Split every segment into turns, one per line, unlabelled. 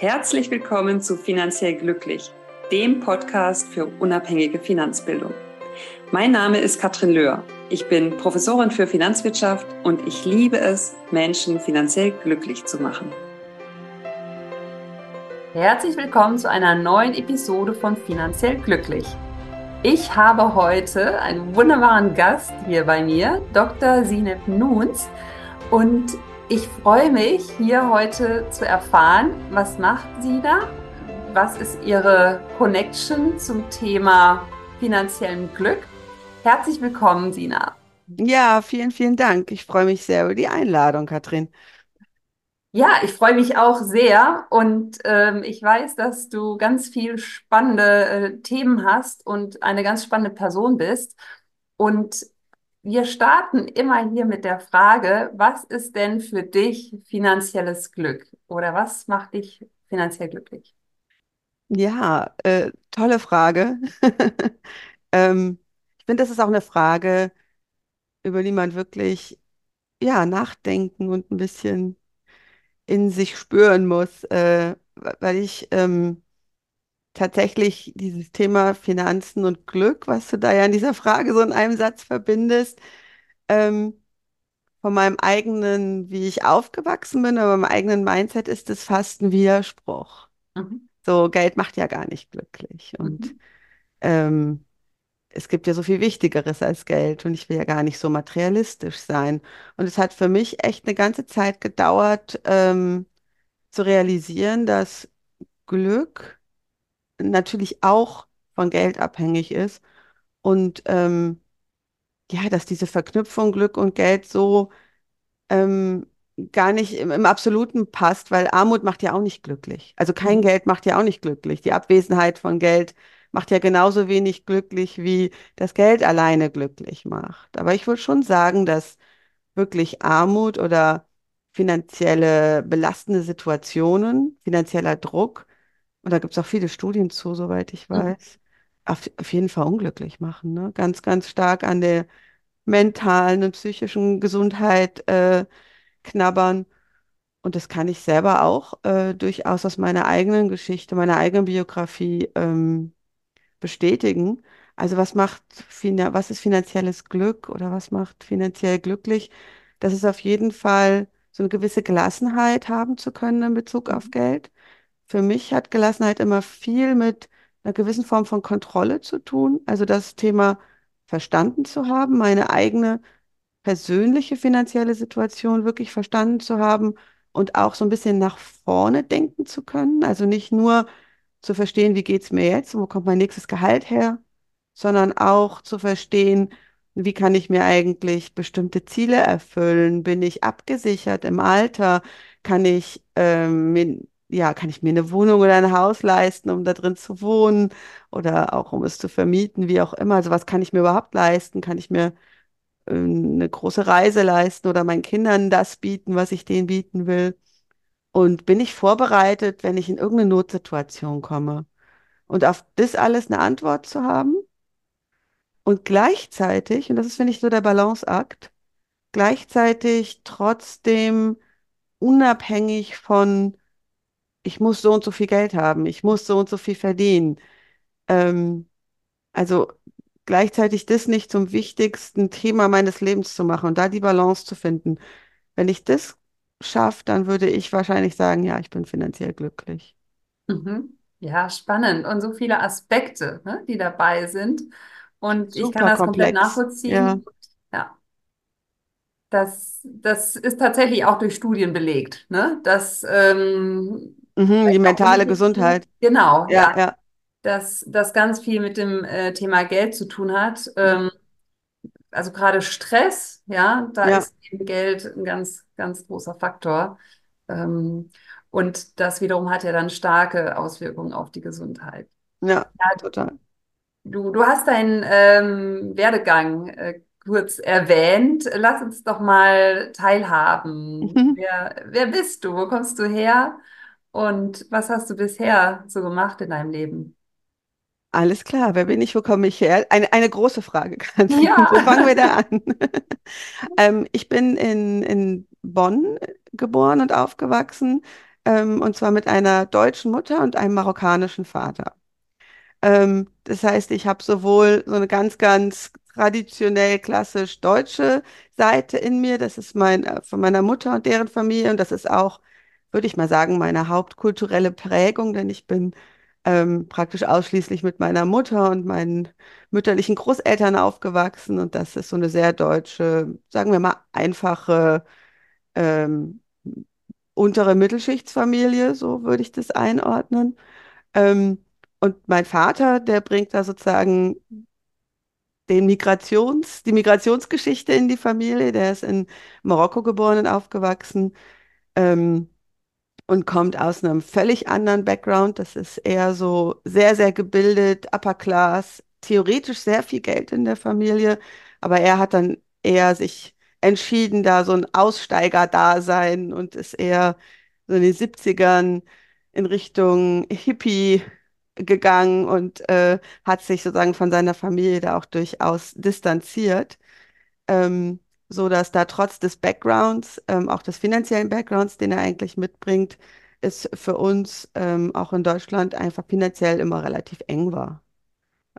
Herzlich willkommen zu Finanziell Glücklich, dem Podcast für unabhängige Finanzbildung. Mein Name ist Katrin Löhr. Ich bin Professorin für Finanzwirtschaft und ich liebe es, Menschen finanziell glücklich zu machen. Herzlich willkommen zu einer neuen Episode von Finanziell Glücklich. Ich habe heute einen wunderbaren Gast hier bei mir, Dr. Sineb Nuns. Und ich freue mich, hier heute zu erfahren, was macht sie da? Was ist ihre Connection zum Thema finanziellen Glück? Herzlich willkommen, Sina.
Ja, vielen, vielen Dank. Ich freue mich sehr über die Einladung, Katrin.
Ja, ich freue mich auch sehr und ähm, ich weiß, dass du ganz viel spannende äh, Themen hast und eine ganz spannende Person bist. Und wir starten immer hier mit der Frage, was ist denn für dich finanzielles Glück oder was macht dich finanziell glücklich?
Ja, äh, tolle Frage. ähm, ich finde, das ist auch eine Frage, über die man wirklich ja, nachdenken und ein bisschen in sich spüren muss, äh, weil ich ähm, tatsächlich dieses Thema Finanzen und Glück, was du da ja in dieser Frage so in einem Satz verbindest, ähm, von meinem eigenen, wie ich aufgewachsen bin, aber meinem eigenen Mindset ist es fast ein Widerspruch. Mhm. So, Geld macht ja gar nicht glücklich. Und mhm. ähm, es gibt ja so viel Wichtigeres als Geld und ich will ja gar nicht so materialistisch sein. Und es hat für mich echt eine ganze Zeit gedauert, ähm, zu realisieren, dass Glück natürlich auch von Geld abhängig ist und ähm, ja, dass diese Verknüpfung Glück und Geld so ähm, gar nicht im, im, Absoluten passt, weil Armut macht ja auch nicht glücklich. Also kein mhm. Geld macht ja auch nicht glücklich. Die Abwesenheit von Geld macht ja genauso wenig glücklich, wie das Geld alleine glücklich macht. Aber ich würde schon sagen, dass wirklich Armut oder finanzielle belastende Situationen, finanzieller Druck und da gibt es auch viele Studien zu, soweit ich mhm. weiß, mhm. auf, auf jeden Fall unglücklich machen. Ne? Ganz, ganz stark an der mentalen und psychischen Gesundheit äh, knabbern. Und das kann ich selber auch äh, durchaus aus meiner eigenen Geschichte, meiner eigenen Biografie ähm, bestätigen. Also was macht, was ist finanzielles Glück oder was macht finanziell glücklich? Das ist auf jeden Fall so eine gewisse Gelassenheit haben zu können in Bezug auf mhm. Geld für mich hat Gelassenheit immer viel mit einer gewissen Form von Kontrolle zu tun. Also das Thema verstanden zu haben, meine eigene persönliche finanzielle Situation wirklich verstanden zu haben und auch so ein bisschen nach vorne denken zu können. Also nicht nur zu verstehen, wie geht es mir jetzt und wo kommt mein nächstes Gehalt her, sondern auch zu verstehen, wie kann ich mir eigentlich bestimmte Ziele erfüllen? Bin ich abgesichert im Alter? Kann ich ähm, ja, kann ich mir eine Wohnung oder ein Haus leisten, um da drin zu wohnen oder auch um es zu vermieten, wie auch immer. Also was kann ich mir überhaupt leisten? Kann ich mir äh, eine große Reise leisten oder meinen Kindern das bieten, was ich denen bieten will? Und bin ich vorbereitet, wenn ich in irgendeine Notsituation komme? Und auf das alles eine Antwort zu haben und gleichzeitig, und das ist, finde ich, so der Balanceakt, gleichzeitig trotzdem unabhängig von ich muss so und so viel Geld haben, ich muss so und so viel verdienen. Ähm, also gleichzeitig das nicht zum wichtigsten Thema meines Lebens zu machen und da die Balance zu finden. Wenn ich das schaffe, dann würde ich wahrscheinlich sagen, ja, ich bin finanziell glücklich.
Mhm. Ja, spannend. Und so viele Aspekte, ne, die dabei sind. Und Super ich kann das komplex. komplett nachvollziehen. Ja. ja. Das, das ist tatsächlich auch durch Studien belegt, ne? dass ähm,
Mhm, die mentale Gesundheit.
Genau, ja. ja. Dass das ganz viel mit dem äh, Thema Geld zu tun hat. Ähm, also gerade Stress, ja, da ja. ist eben Geld ein ganz, ganz großer Faktor. Ähm, und das wiederum hat ja dann starke Auswirkungen auf die Gesundheit.
Ja, ja total.
Du, du hast deinen ähm, Werdegang äh, kurz erwähnt. Lass uns doch mal teilhaben. Mhm. Wer, wer bist du? Wo kommst du her? Und was hast du bisher so gemacht in deinem Leben?
Alles klar, wer bin ich, wo komme ich her? Eine, eine große Frage. Ja. Wo fangen wir da an? ähm, ich bin in, in Bonn geboren und aufgewachsen. ähm, und zwar mit einer deutschen Mutter und einem marokkanischen Vater. Ähm, das heißt, ich habe sowohl so eine ganz, ganz traditionell klassisch deutsche Seite in mir, das ist mein, äh, von meiner Mutter und deren Familie und das ist auch, würde ich mal sagen, meine hauptkulturelle Prägung, denn ich bin ähm, praktisch ausschließlich mit meiner Mutter und meinen mütterlichen Großeltern aufgewachsen und das ist so eine sehr deutsche, sagen wir mal, einfache ähm, untere Mittelschichtsfamilie, so würde ich das einordnen. Ähm, und mein Vater, der bringt da sozusagen den Migrations, die Migrationsgeschichte in die Familie. Der ist in Marokko geboren und aufgewachsen. Ähm, und kommt aus einem völlig anderen Background. Das ist eher so sehr, sehr gebildet, Upper Class, theoretisch sehr viel Geld in der Familie, aber er hat dann eher sich entschieden, da so ein Aussteiger-Dasein und ist eher so in den 70ern in Richtung Hippie gegangen und äh, hat sich sozusagen von seiner Familie da auch durchaus distanziert. Ähm, so dass da trotz des Backgrounds, ähm, auch des finanziellen Backgrounds, den er eigentlich mitbringt, es für uns ähm, auch in Deutschland einfach finanziell immer relativ eng war.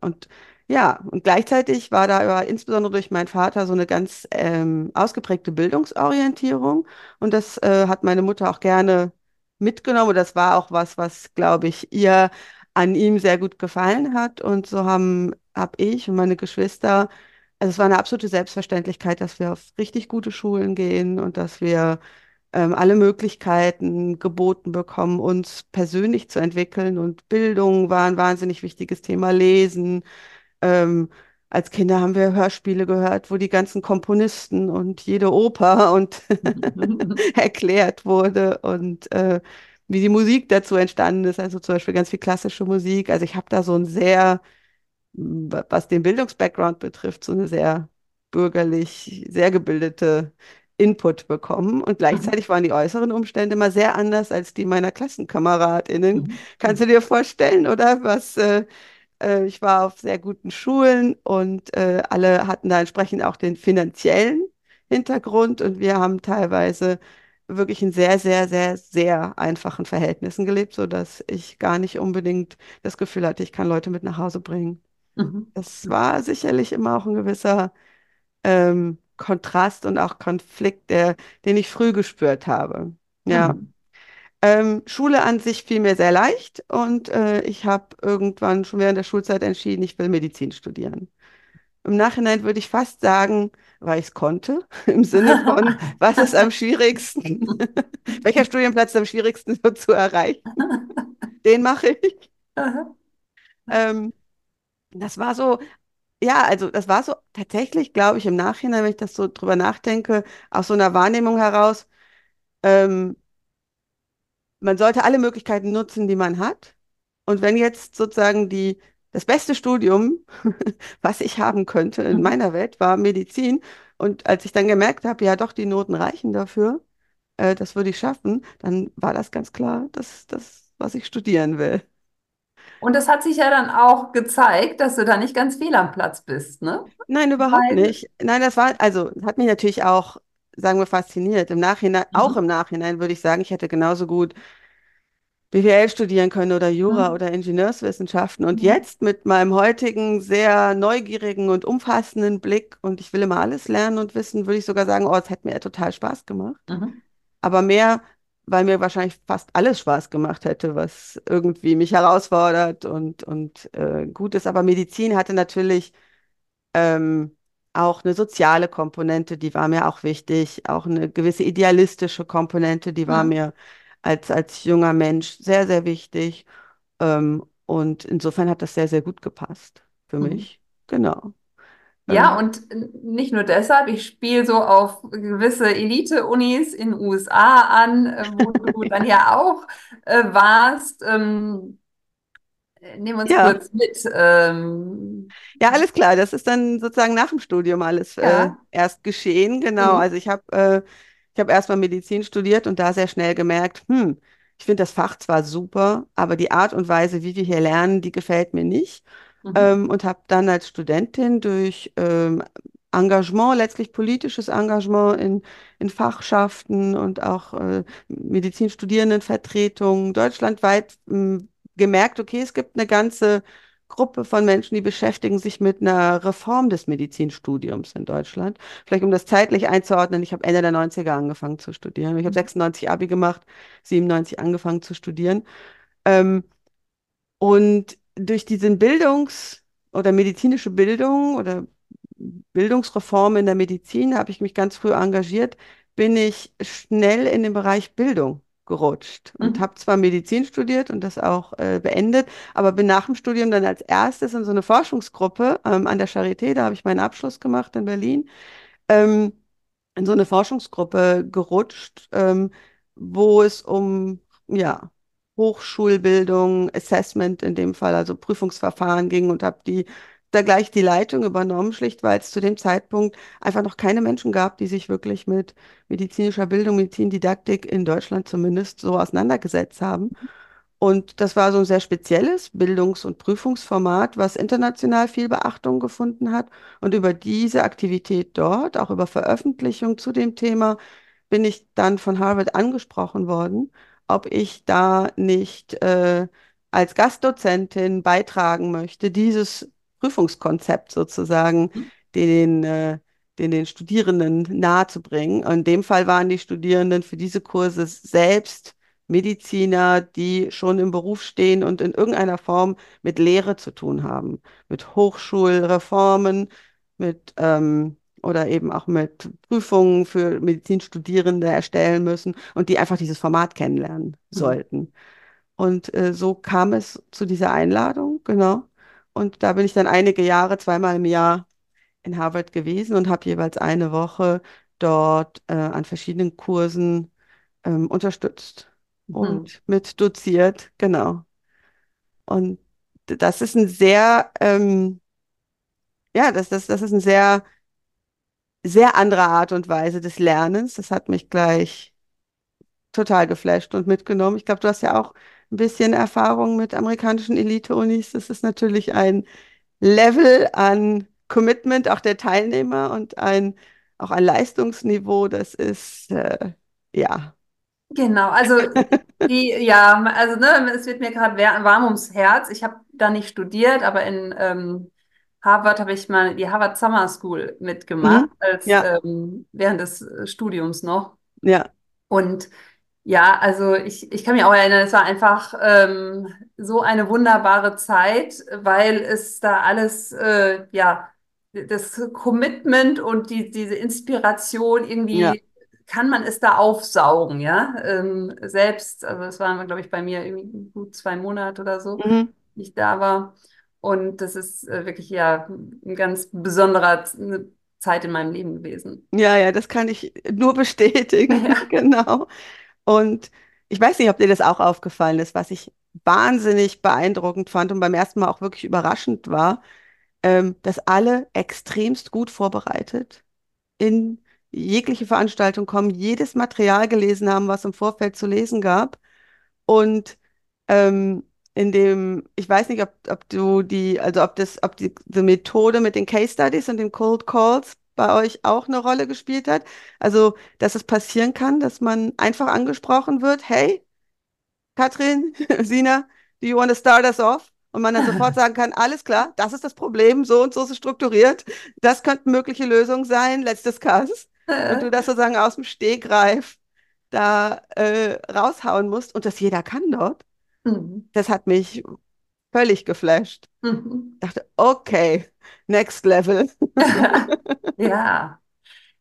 Und ja, und gleichzeitig war da aber insbesondere durch meinen Vater so eine ganz ähm, ausgeprägte Bildungsorientierung. Und das äh, hat meine Mutter auch gerne mitgenommen. Das war auch was, was, glaube ich, ihr an ihm sehr gut gefallen hat. Und so haben, habe ich und meine Geschwister also es war eine absolute Selbstverständlichkeit, dass wir auf richtig gute Schulen gehen und dass wir ähm, alle Möglichkeiten geboten bekommen, uns persönlich zu entwickeln. Und Bildung war ein wahnsinnig wichtiges Thema, Lesen. Ähm, als Kinder haben wir Hörspiele gehört, wo die ganzen Komponisten und jede Oper und erklärt wurde und äh, wie die Musik dazu entstanden ist. Also zum Beispiel ganz viel klassische Musik. Also ich habe da so ein sehr was den Bildungsbackground betrifft, so eine sehr bürgerlich, sehr gebildete Input bekommen. Und gleichzeitig waren die äußeren Umstände immer sehr anders als die meiner KlassenkameradInnen.
Mhm.
Kannst du dir vorstellen, oder? Was, äh, äh, ich war auf sehr guten Schulen und äh, alle hatten da entsprechend auch den finanziellen Hintergrund und wir haben teilweise wirklich in sehr, sehr, sehr, sehr einfachen Verhältnissen gelebt, sodass ich gar nicht unbedingt das Gefühl hatte, ich kann Leute mit nach Hause bringen.
Mhm.
Es war sicherlich immer auch ein gewisser ähm, Kontrast und auch Konflikt, der, den ich früh gespürt habe. Ja.
Mhm.
Ähm, Schule an sich fiel mir sehr leicht und äh, ich habe irgendwann schon während der Schulzeit entschieden, ich will Medizin studieren. Im Nachhinein würde ich fast sagen, weil ich es konnte, im Sinne von, was ist am schwierigsten? Welcher Studienplatz ist am schwierigsten zu erreichen? Den mache ich. Ähm, das war so, ja, also das war so tatsächlich, glaube ich, im Nachhinein, wenn ich das so drüber nachdenke, aus so einer Wahrnehmung heraus, ähm, man sollte alle Möglichkeiten nutzen, die man hat. Und wenn jetzt sozusagen die, das beste Studium, was ich haben könnte in
Mhm.
meiner Welt, war Medizin. Und als ich dann gemerkt habe, ja doch, die Noten reichen dafür, äh, das würde ich schaffen, dann war das ganz klar, dass das, was ich studieren will.
Und es hat sich ja dann auch gezeigt, dass du da nicht ganz fehl am Platz bist, ne?
Nein, überhaupt
Weil,
nicht. Nein, das war, also, hat mich natürlich auch, sagen wir, fasziniert. Im Nachhinein, auch
mhm.
im Nachhinein würde ich sagen, ich hätte genauso gut BWL studieren können oder Jura
Mhm.
oder Ingenieurswissenschaften. Und
Mhm.
jetzt mit meinem heutigen sehr neugierigen und umfassenden Blick und ich will immer alles lernen und wissen, würde ich sogar sagen, oh, es hätte mir total Spaß gemacht.
Mhm.
Aber mehr, weil mir wahrscheinlich fast alles Spaß gemacht hätte, was irgendwie mich herausfordert und, und äh, gut ist. Aber Medizin hatte natürlich ähm, auch eine soziale Komponente, die war mir auch wichtig, auch eine gewisse idealistische Komponente, die war
Mhm.
mir als, als junger Mensch sehr, sehr wichtig. Ähm, und insofern hat das sehr, sehr gut gepasst für
Mhm.
mich. Genau.
Ja,
Ähm,
und nicht nur deshalb, ich spiele so auf gewisse Elite-Unis in den USA an, äh, wo du dann ja auch äh, warst. Ähm, äh, nimm uns
ja,
kurz mit. Ähm,
ja, alles klar. Das ist dann sozusagen nach dem Studium alles äh,
ja.
erst geschehen. Genau.
Mhm.
Also ich habe äh, ich habe erstmal Medizin studiert und da sehr schnell gemerkt, hm, ich finde das Fach zwar super, aber die Art und Weise, wie wir hier lernen, die gefällt mir nicht.
Mhm.
Ähm, und habe dann als Studentin durch ähm, Engagement, letztlich politisches Engagement in, in Fachschaften und auch äh, Medizinstudierendenvertretungen deutschlandweit ähm, gemerkt, okay, es gibt eine ganze Gruppe von Menschen, die beschäftigen sich mit einer Reform des Medizinstudiums in Deutschland. Vielleicht um das zeitlich einzuordnen, ich habe Ende der 90er angefangen zu studieren. Ich habe 96 Abi gemacht, 97 angefangen zu studieren. Ähm, und durch diesen Bildungs- oder medizinische Bildung oder Bildungsreform in der Medizin habe ich mich ganz früh engagiert, bin ich schnell in den Bereich Bildung gerutscht und
Mhm.
habe zwar Medizin studiert und das auch äh, beendet, aber bin nach dem Studium dann als erstes in so eine Forschungsgruppe ähm, an der Charité, da habe ich meinen Abschluss gemacht in Berlin, ähm, in so eine Forschungsgruppe gerutscht, ähm, wo es um ja, Hochschulbildung, Assessment in dem Fall, also Prüfungsverfahren ging und habe die da gleich die Leitung übernommen, schlicht weil es zu dem Zeitpunkt einfach noch keine Menschen gab, die sich wirklich mit medizinischer Bildung, Medizindidaktik in Deutschland zumindest so auseinandergesetzt haben. Und das war so ein sehr spezielles Bildungs- und Prüfungsformat, was international viel Beachtung gefunden hat. Und über diese Aktivität dort, auch über Veröffentlichung zu dem Thema, bin ich dann von Harvard angesprochen worden, ob ich da nicht äh, als Gastdozentin beitragen möchte, dieses Prüfungskonzept sozusagen den, äh, den, den Studierenden nahezubringen. Und in dem Fall waren die Studierenden für diese Kurse selbst Mediziner, die schon im Beruf stehen und in irgendeiner Form mit Lehre zu tun haben, mit Hochschulreformen, mit ähm, oder eben auch mit Prüfungen für Medizinstudierende erstellen müssen und die einfach dieses Format kennenlernen
Mhm.
sollten. Und äh, so kam es zu dieser Einladung, genau. Und da bin ich dann einige Jahre, zweimal im Jahr in Harvard gewesen und habe jeweils eine Woche dort äh, an verschiedenen Kursen ähm, unterstützt
Mhm.
und mit doziert, genau. Und das ist ein sehr, ähm, ja, das, das, das ist ein sehr, sehr andere Art und Weise des Lernens. Das hat mich gleich total geflasht und mitgenommen. Ich glaube, du hast ja auch ein bisschen Erfahrung mit amerikanischen Elite-Unis. Das ist natürlich ein Level an Commitment auch der Teilnehmer und ein auch ein Leistungsniveau. Das ist äh, ja.
Genau, also die, ja, also ne, es wird mir gerade warm ums Herz. Ich habe da nicht studiert, aber in ähm, Harvard habe ich mal die Harvard Summer School mitgemacht,
Mhm.
als
Ja,
ähm, während des äh, Studiums noch.
ja,
Und ja, also ich, ich kann mich auch erinnern, es war einfach ähm, so eine wunderbare Zeit, weil es da alles, äh, ja, das Commitment und die, diese Inspiration
ja.
irgendwie kann man es da aufsaugen, ja. Ähm, selbst, also es waren, glaube ich, bei mir irgendwie gut zwei Monate oder so,
Mhm.
ich da war. Und das ist äh, wirklich ja ein ganz besonderer eine Zeit in meinem Leben gewesen.
Ja, ja, das kann ich nur bestätigen,
Ja.
genau. Und ich weiß nicht, ob dir das auch aufgefallen ist, was ich wahnsinnig beeindruckend fand und beim ersten Mal auch wirklich überraschend war, ähm, dass alle extremst gut vorbereitet in jegliche Veranstaltung kommen, jedes Material gelesen haben, was im Vorfeld zu lesen gab. Und ähm, in dem, ich weiß nicht, ob, ob du die, also ob das, ob die, die Methode mit den Case Studies und den Cold Calls bei euch auch eine Rolle gespielt hat. Also, dass es passieren kann, dass man einfach angesprochen wird, hey, Katrin, Sina, do you want to start us off? Und man dann sofort sagen kann, alles klar, das ist das Problem, so und so ist es strukturiert, das könnten mögliche Lösungen sein, let's discuss. Und du das sozusagen aus dem Stegreif da äh, raushauen musst und das jeder kann dort.
Mhm.
Das hat mich völlig geflasht.
Mhm.
Ich dachte, okay, next level.
Ja.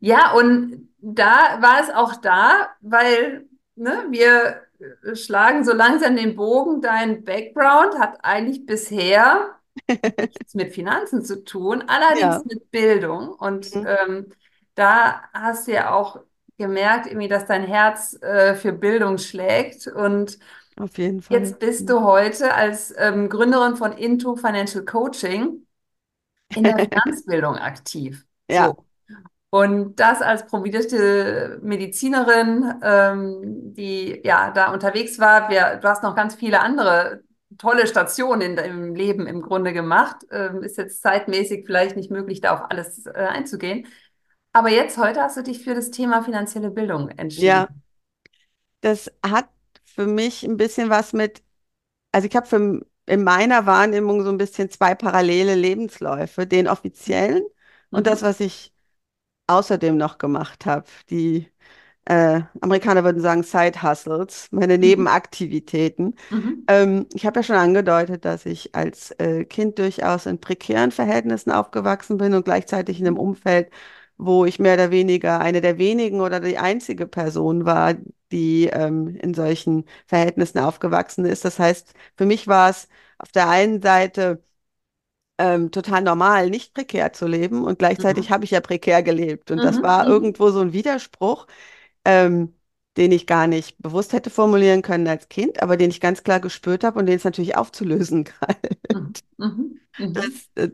Ja, und da war es auch da, weil ne, wir schlagen so langsam den Bogen. Dein Background hat eigentlich bisher nichts mit Finanzen zu tun, allerdings
Ja,
mit Bildung. Und
mhm.
ähm, da hast du ja auch gemerkt, irgendwie, dass dein Herz äh, für Bildung schlägt. Und
auf jeden Fall.
jetzt bist du heute als ähm, Gründerin von Into Financial Coaching in der Finanzbildung aktiv.
Ja,
So. Und das als promovierte Medizinerin, ähm, die ja da unterwegs war. Wir, du hast noch ganz viele andere tolle Station in deinem Leben im Grunde gemacht. Ähm, ist jetzt zeitmäßig vielleicht nicht möglich, da auf alles äh, einzugehen. Aber jetzt, heute hast du dich für das Thema finanzielle Bildung
Ja,
entschieden.
das hat für mich ein bisschen was mit, also ich habe in meiner Wahrnehmung so ein bisschen zwei parallele Lebensläufe, den offiziellen und das,
Mhm.
was ich außerdem noch gemacht habe. Die äh, Amerikaner würden sagen Side Hustles, meine
Mhm.
Nebenaktivitäten.
Mhm.
Ähm, ich habe ja schon angedeutet, dass ich als äh, Kind durchaus in prekären Verhältnissen aufgewachsen bin und gleichzeitig in einem Umfeld, wo ich mehr oder weniger eine der wenigen oder die einzige Person war, die ähm, in solchen Verhältnissen aufgewachsen ist. Das heißt, für mich war es auf der einen Seite ähm, total normal, nicht prekär zu leben und gleichzeitig
Mhm.
habe ich ja prekär gelebt und das
Mhm.
war
Mhm.
irgendwo so ein Widerspruch ähm, den ich gar nicht bewusst hätte formulieren können als Kind, aber den ich ganz klar gespürt habe und den es natürlich aufzulösen galt.
Mhm. Mhm.
Das,
Mhm.
äh,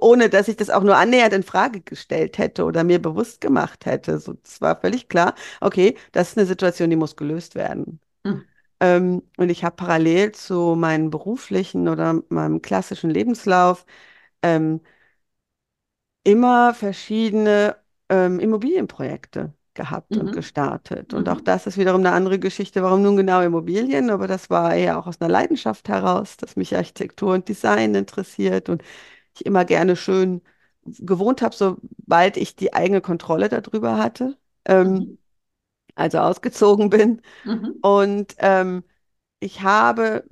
ohne dass ich das auch nur annähernd in Frage gestellt hätte oder mir bewusst gemacht hätte. So, es war völlig klar, okay, das ist eine Situation, die muss gelöst werden.
Mhm.
Ähm, und ich habe parallel zu meinem beruflichen oder meinem klassischen Lebenslauf ähm, immer verschiedene ähm, Immobilienprojekte gehabt und
Mhm.
gestartet. Und auch
Mhm.
das ist wiederum eine andere Geschichte, warum nun genau Immobilien, aber das war eher auch aus einer Leidenschaft heraus, dass mich Architektur und Design interessiert und ich immer gerne schön gewohnt habe, sobald ich die eigene Kontrolle darüber hatte, ähm,
Mhm.
also ausgezogen bin.
Mhm.
Und ähm, ich habe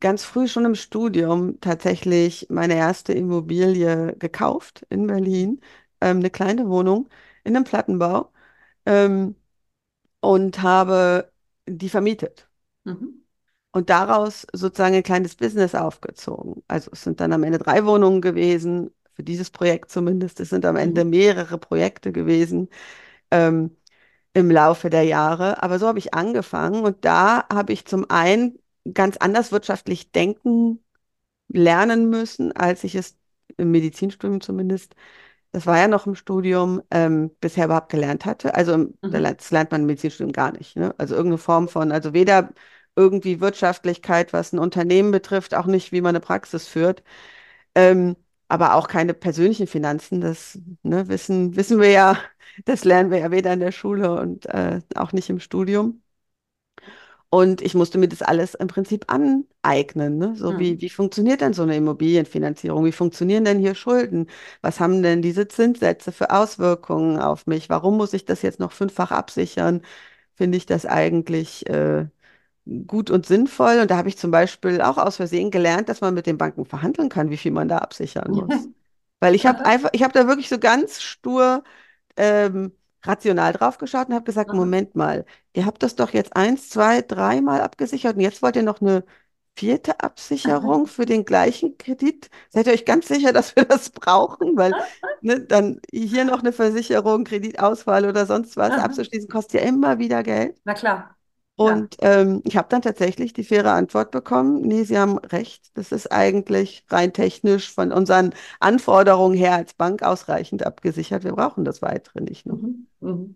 ganz früh schon im Studium tatsächlich meine erste Immobilie gekauft in Berlin, ähm, eine kleine Wohnung in einem Plattenbau ähm, und habe die vermietet
Mhm.
Und daraus sozusagen ein kleines Business aufgezogen. Also es sind dann am Ende drei Wohnungen gewesen, für dieses Projekt zumindest. Es sind am Ende
Mhm.
mehrere Projekte gewesen. Ähm, im Laufe der Jahre. Aber so habe ich angefangen und da habe ich zum einen ganz anders wirtschaftlich denken lernen müssen, als ich es im Medizinstudium zumindest, das war ja noch im Studium, ähm, bisher überhaupt gelernt hatte. Also
Mhm.
das lernt man im Medizinstudium gar nicht. Ne? Also irgendeine Form von, also weder irgendwie Wirtschaftlichkeit, was ein Unternehmen betrifft, auch nicht, wie man eine Praxis führt, ähm, aber auch keine persönlichen Finanzen. Das ne, wissen, wissen wir ja, das lernen wir ja weder in der Schule und äh, auch nicht im Studium. Und ich musste mir das alles im Prinzip aneignen, ne? So wie,
Mhm.
wie funktioniert denn so eine Immobilienfinanzierung? Wie funktionieren denn hier Schulden? Was haben denn diese Zinssätze für Auswirkungen auf mich? Warum muss ich das jetzt noch fünffach absichern? Finde ich das eigentlich äh, gut und sinnvoll? Und da habe ich zum Beispiel auch aus Versehen gelernt, dass man mit den Banken verhandeln kann, wie viel man da absichern muss. Weil ich habe
Aha.
einfach, ich habe da wirklich so ganz stur ähm, rational drauf geschaut und habe gesagt,
Aha.
Moment mal, ihr habt das doch jetzt eins, zwei, dreimal abgesichert und jetzt wollt ihr noch eine vierte Absicherung für den gleichen Kredit? Seid ihr euch ganz sicher, dass wir das brauchen? Weil ne, dann hier noch eine Versicherung, Kreditausfall oder sonst was
Aha.
abzuschließen, kostet ja immer wieder Geld.
Na klar. Ja.
Und ähm, ich habe dann tatsächlich die faire Antwort bekommen, nee, Sie haben recht, das ist eigentlich rein technisch von unseren Anforderungen her als Bank ausreichend abgesichert. Wir brauchen das weitere nicht noch.
Mhm. Mhm.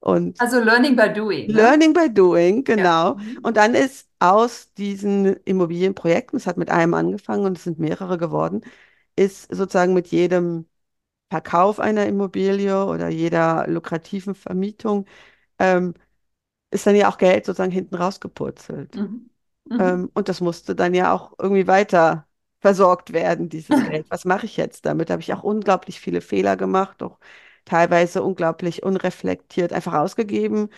Und
Also Learning by Doing, ne?
Learning by Doing,
Ja.
genau.
Mhm.
Und dann ist aus diesen Immobilienprojekten, es hat mit einem angefangen und es sind mehrere geworden, ist sozusagen mit jedem Verkauf einer Immobilie oder jeder lukrativen Vermietung, ähm, ist dann ja auch Geld sozusagen hinten rausgepurzelt.
Mhm. Mhm.
Ähm, und das musste dann ja auch irgendwie weiter versorgt werden, dieses Geld. Was mache ich jetzt damit? Da habe ich auch unglaublich viele Fehler gemacht, auch teilweise unglaublich unreflektiert einfach ausgegeben,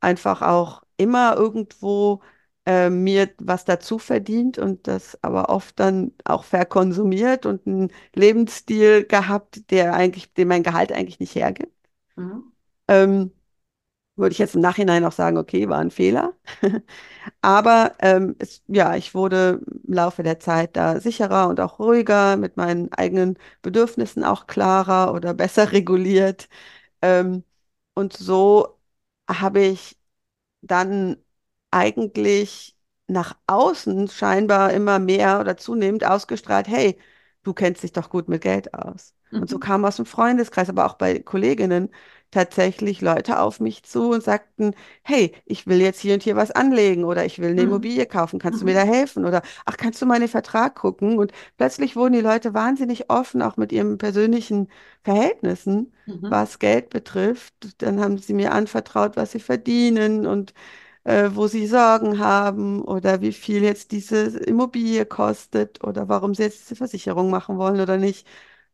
einfach auch immer irgendwo äh, mir was dazu verdient und das aber oft dann auch verkonsumiert und einen Lebensstil gehabt, der eigentlich, den mein Gehalt eigentlich nicht hergibt.
Mhm.
Ähm, würde ich jetzt im Nachhinein auch sagen, okay, war ein Fehler. Aber ähm, es, ja, ich wurde im Laufe der Zeit da sicherer und auch ruhiger, mit meinen eigenen Bedürfnissen auch klarer oder besser reguliert. Ähm, und so habe ich dann eigentlich nach außen scheinbar immer mehr oder zunehmend ausgestrahlt, hey, du kennst dich doch gut mit Geld aus. Und so
Mhm.
kam aus dem Freundeskreis, aber auch bei Kolleginnen tatsächlich Leute auf mich zu und sagten, hey, ich will jetzt hier und hier was anlegen oder ich will eine
Mhm.
Immobilie kaufen, kannst du mir da
Mhm.
helfen? Oder ach, kannst du mal in den Vertrag gucken? Und plötzlich wurden die Leute wahnsinnig offen, auch mit ihren persönlichen Verhältnissen,
Mhm.
was Geld betrifft. Dann haben sie mir anvertraut, was sie verdienen und äh, wo sie Sorgen haben oder wie viel jetzt diese Immobilie kostet oder warum sie jetzt diese Versicherung machen wollen oder nicht.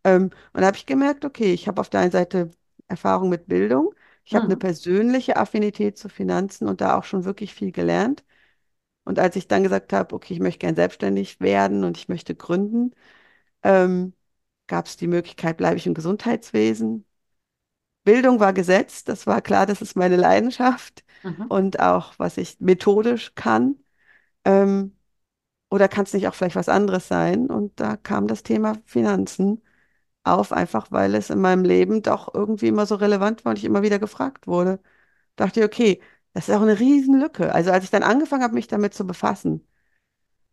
Ähm, und da habe ich gemerkt, okay, ich habe auf der einen Seite Erfahrung mit Bildung, ich habe eine
Mhm.
persönliche Affinität zu Finanzen und da auch schon wirklich viel gelernt. Und als ich dann gesagt habe, okay, ich möchte gern selbstständig werden und ich möchte gründen, ähm, gab es die Möglichkeit, bleibe ich im Gesundheitswesen. Bildung war gesetzt, das war klar, das ist meine Leidenschaft
Mhm.
und auch, was ich methodisch kann. Ähm, oder kann es nicht auch vielleicht was anderes sein? Und da kam das Thema Finanzen auf, einfach weil es in meinem Leben doch irgendwie immer so relevant war und ich immer wieder gefragt wurde. Dachte ich, okay, das ist auch eine Riesenlücke. Also als ich dann angefangen habe, mich damit zu befassen,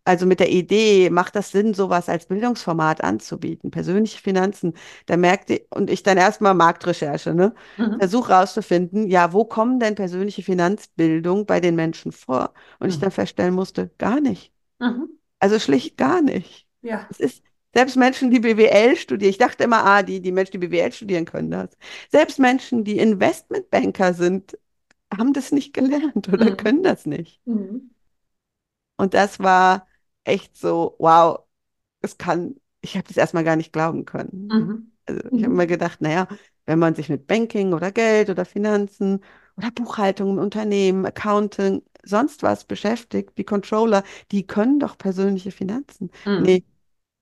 also mit der Idee, macht das Sinn, sowas als Bildungsformat anzubieten, persönliche Finanzen, da merkte, und ich dann erstmal Marktrecherche, ne?
Mhm.
Versuch rauszufinden, ja, wo kommen denn persönliche Finanzbildung bei den Menschen vor? Und ich dann
Mhm.
feststellen musste, gar nicht.
Mhm.
Also schlicht gar nicht.
Ja.
Es ist selbst Menschen, die BWL studieren, ich dachte immer, ah, die, die Menschen, die BWL studieren, können das. Selbst Menschen, die Investmentbanker sind, haben das nicht gelernt oder
Mhm.
können das nicht.
Mhm.
Und das war echt so, wow, es kann, ich habe das erstmal gar nicht glauben können.
Mhm.
Also ich habe immer
Mhm.
gedacht, naja, wenn man sich mit Banking oder Geld oder Finanzen oder Buchhaltung im Unternehmen, Accounting, sonst was beschäftigt, die Controller, die können doch persönliche Finanzen.
Mhm.
Nee,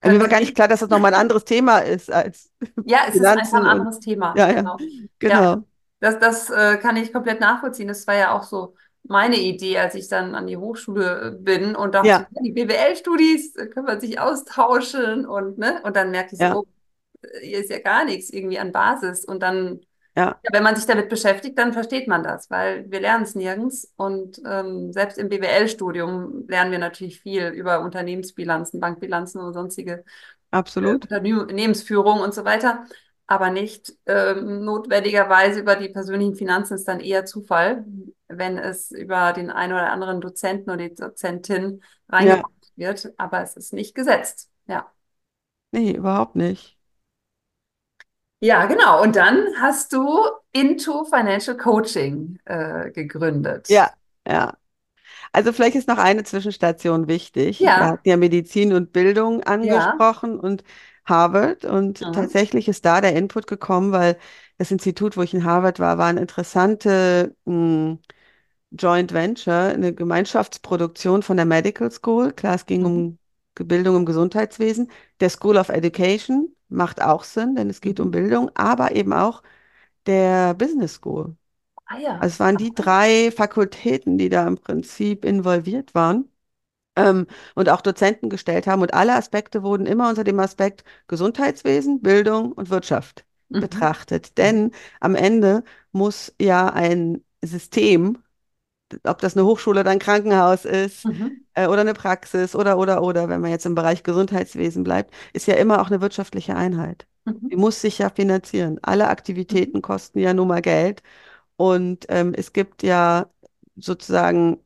mir
Können
war
sie
gar nicht klar, dass das nochmal ein anderes Thema ist als
Ja, es ist einfach ein
Finanzen
anderes Thema.
ja, ja,
Genau. Ja,
genau.
das, das äh, kann ich komplett nachvollziehen. Das war ja auch so meine Idee, als ich dann an die Hochschule äh, bin und dachte,
Ja,
ja, die BWL-Studis äh, können wir sich austauschen und ne, und dann merkte ich so,
ja,
oh, hier ist ja gar nichts irgendwie an Basis. Und dann,
ja,
ja, wenn man sich damit beschäftigt, dann versteht man das, weil wir lernen es nirgends. Und ähm, selbst im BWL-Studium lernen wir natürlich viel über Unternehmensbilanzen, Bankbilanzen und sonstige
absolut.
Unternehmensführung und so weiter, aber nicht ähm, notwendigerweise über die persönlichen Finanzen ist dann eher Zufall, wenn es über den einen oder anderen Dozenten oder die Dozentin
Ja,
reingebracht wird, aber es ist nicht gesetzt. Ja.
nee, überhaupt nicht.
Ja, genau. Und dann hast du Into Financial Coaching äh, gegründet.
Ja, ja. Also vielleicht ist noch eine Zwischenstation wichtig. Wir
Ja,
hatten ja Medizin und Bildung
ja.
angesprochen und Harvard und
Mhm.
tatsächlich ist da der Input gekommen, weil das Institut, wo ich in Harvard war, war eine interessante mh, Joint Venture, eine Gemeinschaftsproduktion von der Medical School. Klar, es ging
Mhm.
um Bildung im Gesundheitswesen. Der School of Education macht auch Sinn, denn es geht um
Mhm.
Bildung, aber eben auch der Business School.
Ah ja.
Also es waren die drei Fakultäten, die da im Prinzip involviert waren ähm, und auch Dozenten gestellt haben. Und alle Aspekte wurden immer unter dem Aspekt Gesundheitswesen, Bildung und Wirtschaft
Mhm.
betrachtet. Denn am Ende muss ja ein System, ob das eine Hochschule oder ein Krankenhaus ist,
Mhm.
äh, oder eine Praxis oder, oder, oder, wenn man jetzt im Bereich Gesundheitswesen bleibt, ist ja immer auch eine wirtschaftliche Einheit. Die
Mhm.
muss sich ja finanzieren. Alle
Mhm.
Aktivitäten kosten ja nun mal Geld. Und ähm, es gibt ja sozusagen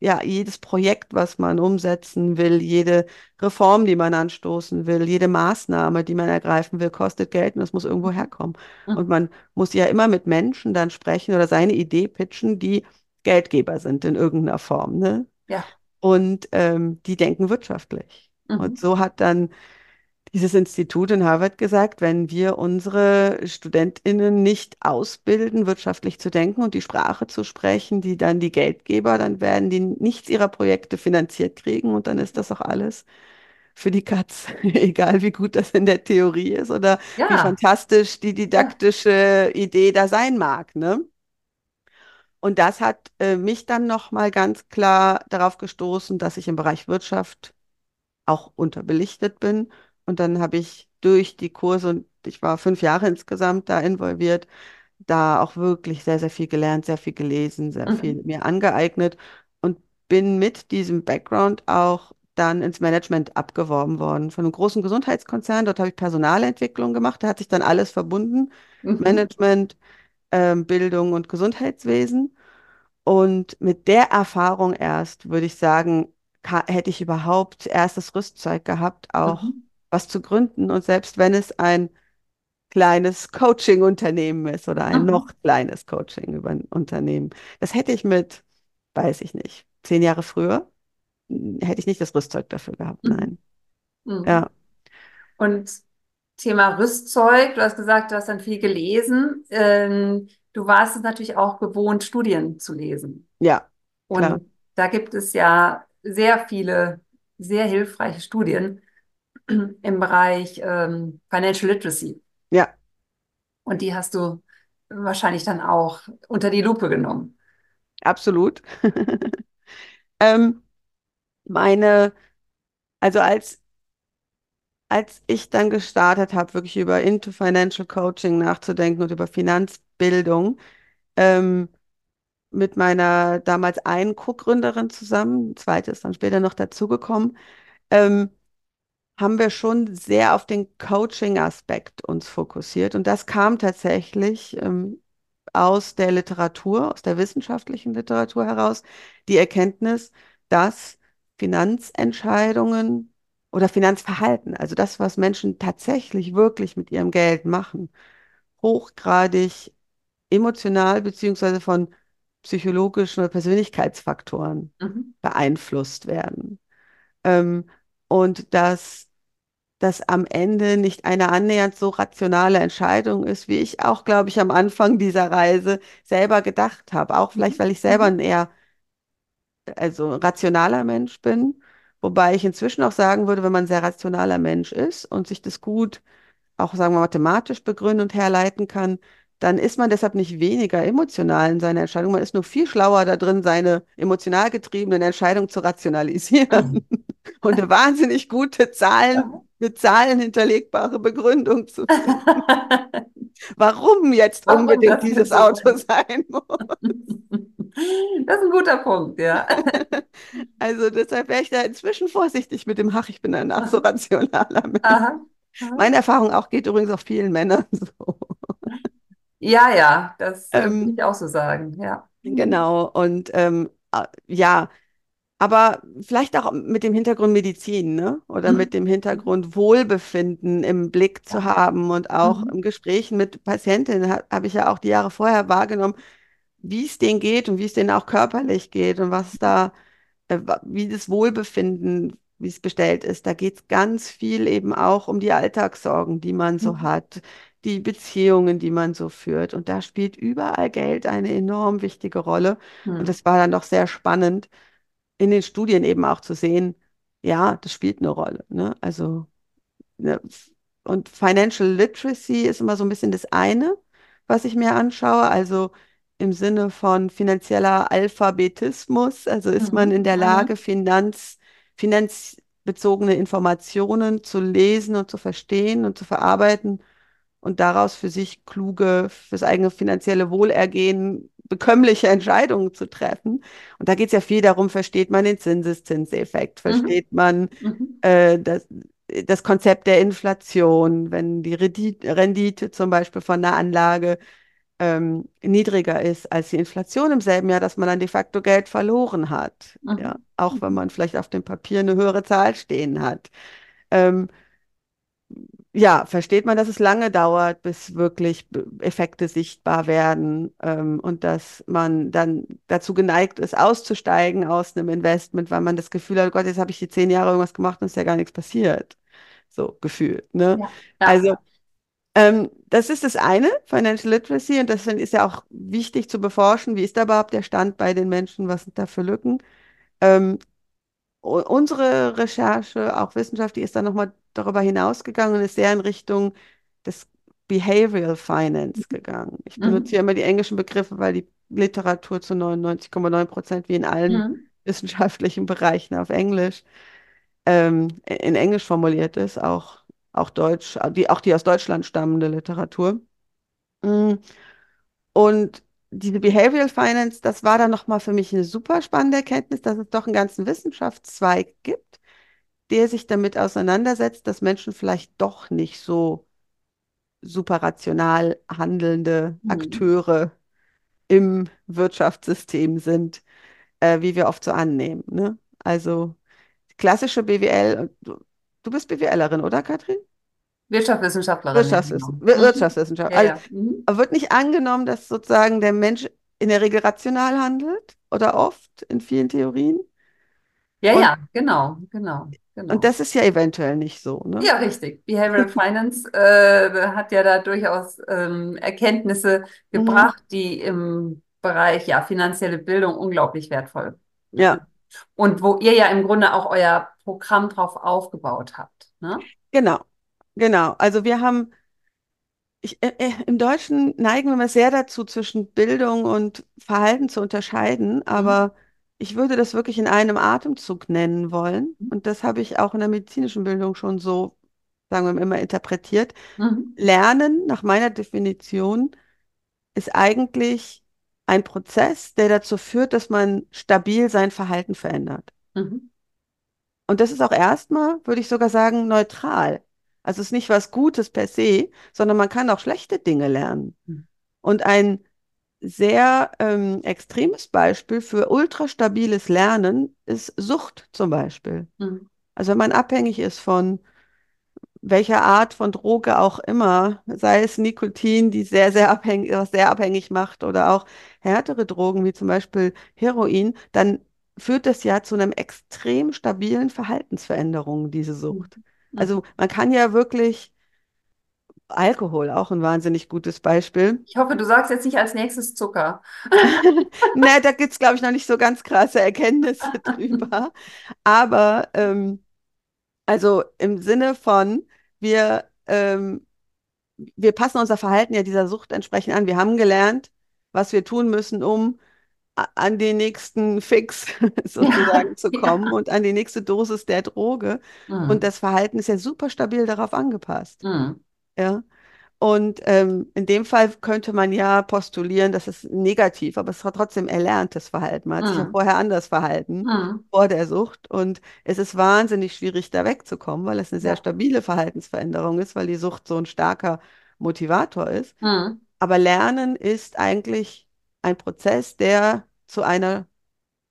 ja jedes Projekt, was man umsetzen will, jede Reform, die man anstoßen will, jede Maßnahme, die man ergreifen will, kostet Geld und das muss irgendwo
Mhm.
herkommen. Und
Mhm.
man muss ja immer mit Menschen dann sprechen oder seine Idee pitchen, die Geldgeber sind in irgendeiner Form, ne?
Ja.
Und ähm, die denken wirtschaftlich. Und
Mhm.
so hat dann dieses Institut in Harvard gesagt, wenn wir unsere StudentInnen nicht ausbilden, wirtschaftlich zu denken und die Sprache zu sprechen, die dann die Geldgeber, dann werden die nichts ihrer Projekte finanziert kriegen und dann ist das auch alles für die Katz, egal wie gut das in der Theorie ist oder wie
Ja.
fantastisch die
Ja.
didaktische Idee da sein mag, ne? Und das hat äh, mich dann nochmal ganz klar darauf gestoßen, dass ich im Bereich Wirtschaft auch unterbelichtet bin. Und dann habe ich durch die Kurse, und ich war fünf Jahre insgesamt da involviert, da auch wirklich sehr, sehr viel gelernt, sehr viel gelesen, sehr viel
Mhm.
mir angeeignet und bin mit diesem Background auch dann ins Management abgeworben worden von einem großen Gesundheitskonzern. Dort habe ich Personalentwicklung gemacht. Da hat sich dann alles verbunden.
Mhm.
Management, ähm, Bildung und Gesundheitswesen. Und mit der Erfahrung erst, würde ich sagen, hätte ich überhaupt erst das Rüstzeug gehabt, auch
Mhm.
was zu gründen. Und selbst wenn es ein kleines Coaching-Unternehmen ist oder ein noch
Mhm.
kleines Coaching-Unternehmen, das hätte ich mit, weiß ich nicht, zehn Jahre früher, hm, hätte ich nicht das Rüstzeug dafür gehabt.
Mhm.
Nein.
Mhm.
Ja,
Und Thema Rüstzeug, du hast gesagt, du hast dann viel gelesen. Ähm, du warst es natürlich auch gewohnt, Studien zu lesen.
ja, klar.
Und da gibt es ja sehr viele, sehr hilfreiche Studien im Bereich ähm, Financial Literacy.
Ja,
Und die hast du wahrscheinlich dann auch unter die Lupe genommen.
absolut. Ähm, meine, also als als ich dann gestartet habe, wirklich über Into Financial Coaching nachzudenken und über Finanzbildung, ähm, mit meiner damals einen Co-Gründerin zusammen, zweite ist dann später noch dazugekommen, ähm, haben wir schon sehr auf den Coaching-Aspekt uns fokussiert. Und das kam tatsächlich ähm, aus der Literatur, aus der wissenschaftlichen Literatur heraus, die Erkenntnis, dass Finanzentscheidungen oder Finanzverhalten, also das, was Menschen tatsächlich wirklich mit ihrem Geld machen, hochgradig emotional beziehungsweise von psychologischen oder Persönlichkeitsfaktoren
Mhm.
beeinflusst werden. Ähm, und dass das am Ende nicht eine annähernd so rationale Entscheidung ist, wie ich auch, glaube ich, am Anfang dieser Reise selber gedacht habe. Auch vielleicht, weil ich selber ein
Mhm.
eher, also rationaler Mensch bin. Wobei ich inzwischen auch sagen würde, wenn man ein sehr rationaler Mensch ist und sich das gut auch, sagen wir, mathematisch begründen und herleiten kann, dann ist man deshalb nicht weniger emotional in seiner Entscheidung. Man ist nur viel schlauer da drin, seine emotional getriebenen Entscheidungen zu rationalisieren und eine wahnsinnig gute Zahlen, mit Zahlen hinterlegbare Begründung zu finden, warum jetzt unbedingt dieses Auto
sein
muss.
Das ist ein guter Punkt, ja.
Also deshalb wäre ich da inzwischen vorsichtig mit dem, ach, ich bin ein ach so rationaler Mensch.
Aha. Aha.
Meine Erfahrung auch geht übrigens auf vielen Männern so.
Ja, ja, das äh, würde
Ähm,
ich auch so sagen, ja.
Genau, und ähm, äh, ja, aber vielleicht auch mit dem Hintergrund Medizin, ne? Oder mit
Mhm.
dem Hintergrund Wohlbefinden im Blick zu haben und auch
Mhm.
im Gespräch mit Patientinnen ha- habe ich ja auch die Jahre vorher wahrgenommen, wie es denen geht und wie es denen auch körperlich geht und was da, äh, wie das Wohlbefinden, wie es bestellt ist. Da geht es ganz viel eben auch um die Alltagssorgen, die man so
Mhm.
hat, die Beziehungen, die man so führt. Und da spielt überall Geld eine enorm wichtige Rolle. Und
Mhm.
das war dann doch sehr spannend, in den Studien eben auch zu sehen, ja, das spielt eine Rolle. Ne? Also Ne, Und Financial Literacy ist immer so ein bisschen das eine, was ich mir anschaue. Also im Sinne von finanzieller Alphabetismus. Also ist man
Mhm.
in der Lage. Finanz, finanzbezogene Informationen zu lesen und zu verstehen und zu verarbeiten und daraus für sich kluge, fürs eigene finanzielle Wohlergehen bekömmliche Entscheidungen zu treffen. Und da geht es ja viel darum, versteht man den Zinseszinseffekt,
Mhm.
versteht man
Mhm.
äh, das, das Konzept der Inflation, wenn die Rendite, Rendite zum Beispiel von einer Anlage ähm, niedriger ist als die Inflation im selben Jahr, dass man dann de facto Geld verloren hat. Ja,
Mhm.
auch wenn man vielleicht auf dem Papier eine höhere Zahl stehen hat. Ähm, ja, versteht man, dass es lange dauert, bis wirklich Effekte sichtbar werden ähm, und dass man dann dazu geneigt ist, auszusteigen aus einem Investment, weil man das Gefühl hat, oh Gott, jetzt habe ich die zehn Jahre irgendwas gemacht und es ist ja gar nichts passiert. So gefühlt, ne?
Ja. Ja.
Also, ähm, das ist das eine, Financial Literacy, und das ist ja auch wichtig zu beforschen, wie ist da überhaupt der Stand bei den Menschen, was sind da für Lücken? Ähm, unsere Recherche, auch Wissenschaft, die ist dann nochmal darüber hinausgegangen und ist sehr in Richtung des Behavioral Finance gegangen. Ich benutze
Mhm.
hier immer die englischen Begriffe, weil die Literatur zu 99,9 Prozent wie in allen
Mhm.
wissenschaftlichen Bereichen auf Englisch, ähm, in Englisch formuliert ist, auch, auch Deutsch, die, auch die aus Deutschland stammende Literatur. Mm, Und diese Behavioral Finance, das war dann nochmal für mich eine super spannende Erkenntnis, dass es doch einen ganzen Wissenschaftszweig gibt, der sich damit auseinandersetzt, dass Menschen vielleicht doch nicht so superrational handelnde
Mhm.
Akteure im Wirtschaftssystem sind, äh, wie wir oft so annehmen. Ne? Also klassische BWL, du, bist BWLerin, oder Katrin?
Wirtschaftswissenschaftlerin, ja,
Wirtschaftswiss
genau.
Wir-
Mhm.
Wirtschaftswissenschaft.
Ja,
Also,
ja. Mhm.
aber wird nicht angenommen, dass sozusagen der Mensch in der Regel rational handelt oder oft in vielen Theorien.
Ja,
Und,
ja, genau, genau,
und
genau.
das ist ja eventuell nicht so, ne?
Ja, richtig. Behavioral Finance äh, hat ja da durchaus ähm, Erkenntnisse
Mhm.
gebracht, die im Bereich ja, finanzielle Bildung unglaublich wertvoll sind.
Ja,
Und wo ihr ja im Grunde auch euer Programm drauf aufgebaut habt. Ne?
genau. Genau. Also wir haben Ich, äh, äh, im Deutschen neigen wir immer sehr dazu, zwischen Bildung und Verhalten zu unterscheiden,
Mhm.
aber ich würde das wirklich in einem Atemzug nennen wollen. Und das habe ich auch in der medizinischen Bildung schon so, sagen wir mal, immer interpretiert.
Mhm.
Lernen, nach meiner Definition, ist eigentlich ein Prozess, der dazu führt, dass man stabil sein Verhalten verändert.
Mhm.
Und das ist auch erstmal, würde ich sogar sagen, neutral. Also es ist nicht was Gutes per se, sondern man kann auch schlechte Dinge lernen.
Mhm.
Und ein sehr ähm, extremes Beispiel für ultrastabiles Lernen ist Sucht zum Beispiel.
Mhm.
Also wenn man abhängig ist von welcher Art von Droge auch immer, sei es Nikotin, die sehr, sehr abhängig, was sehr abhängig macht, oder auch härtere Drogen wie zum Beispiel Heroin, dann führt das ja zu einem extrem stabilen Verhaltensveränderung, diese. Sucht.
Mhm.
Also man kann ja wirklich Alkohol, auch ein wahnsinnig gutes Beispiel.
Ich hoffe, du sagst jetzt nicht als nächstes Zucker.
Na, da gibt es, glaube ich, noch nicht so ganz krasse Erkenntnisse drüber. Aber ähm, also im Sinne von, wir, ähm, wir passen unser Verhalten ja dieser Sucht entsprechend an. Wir haben gelernt, was wir tun müssen, um an den nächsten Fix
Ja,
sozusagen zu kommen
ja.
und an die nächste Dosis der Droge. Und
Mhm.
das Verhalten ist ja super stabil darauf angepasst.
Mhm.
Ja. Und ähm, in dem Fall könnte man ja postulieren, das ist negativ, aber es war trotzdem erlerntes Verhalten. Man hat sich ja
Mhm.
vorher anders verhalten,
Mhm.
vor der Sucht. Und es ist wahnsinnig schwierig, da wegzukommen, weil es eine sehr
Ja.
stabile Verhaltensveränderung ist, weil die Sucht so ein starker Motivator ist.
Mhm.
Aber Lernen ist eigentlich ein Prozess, der zu einer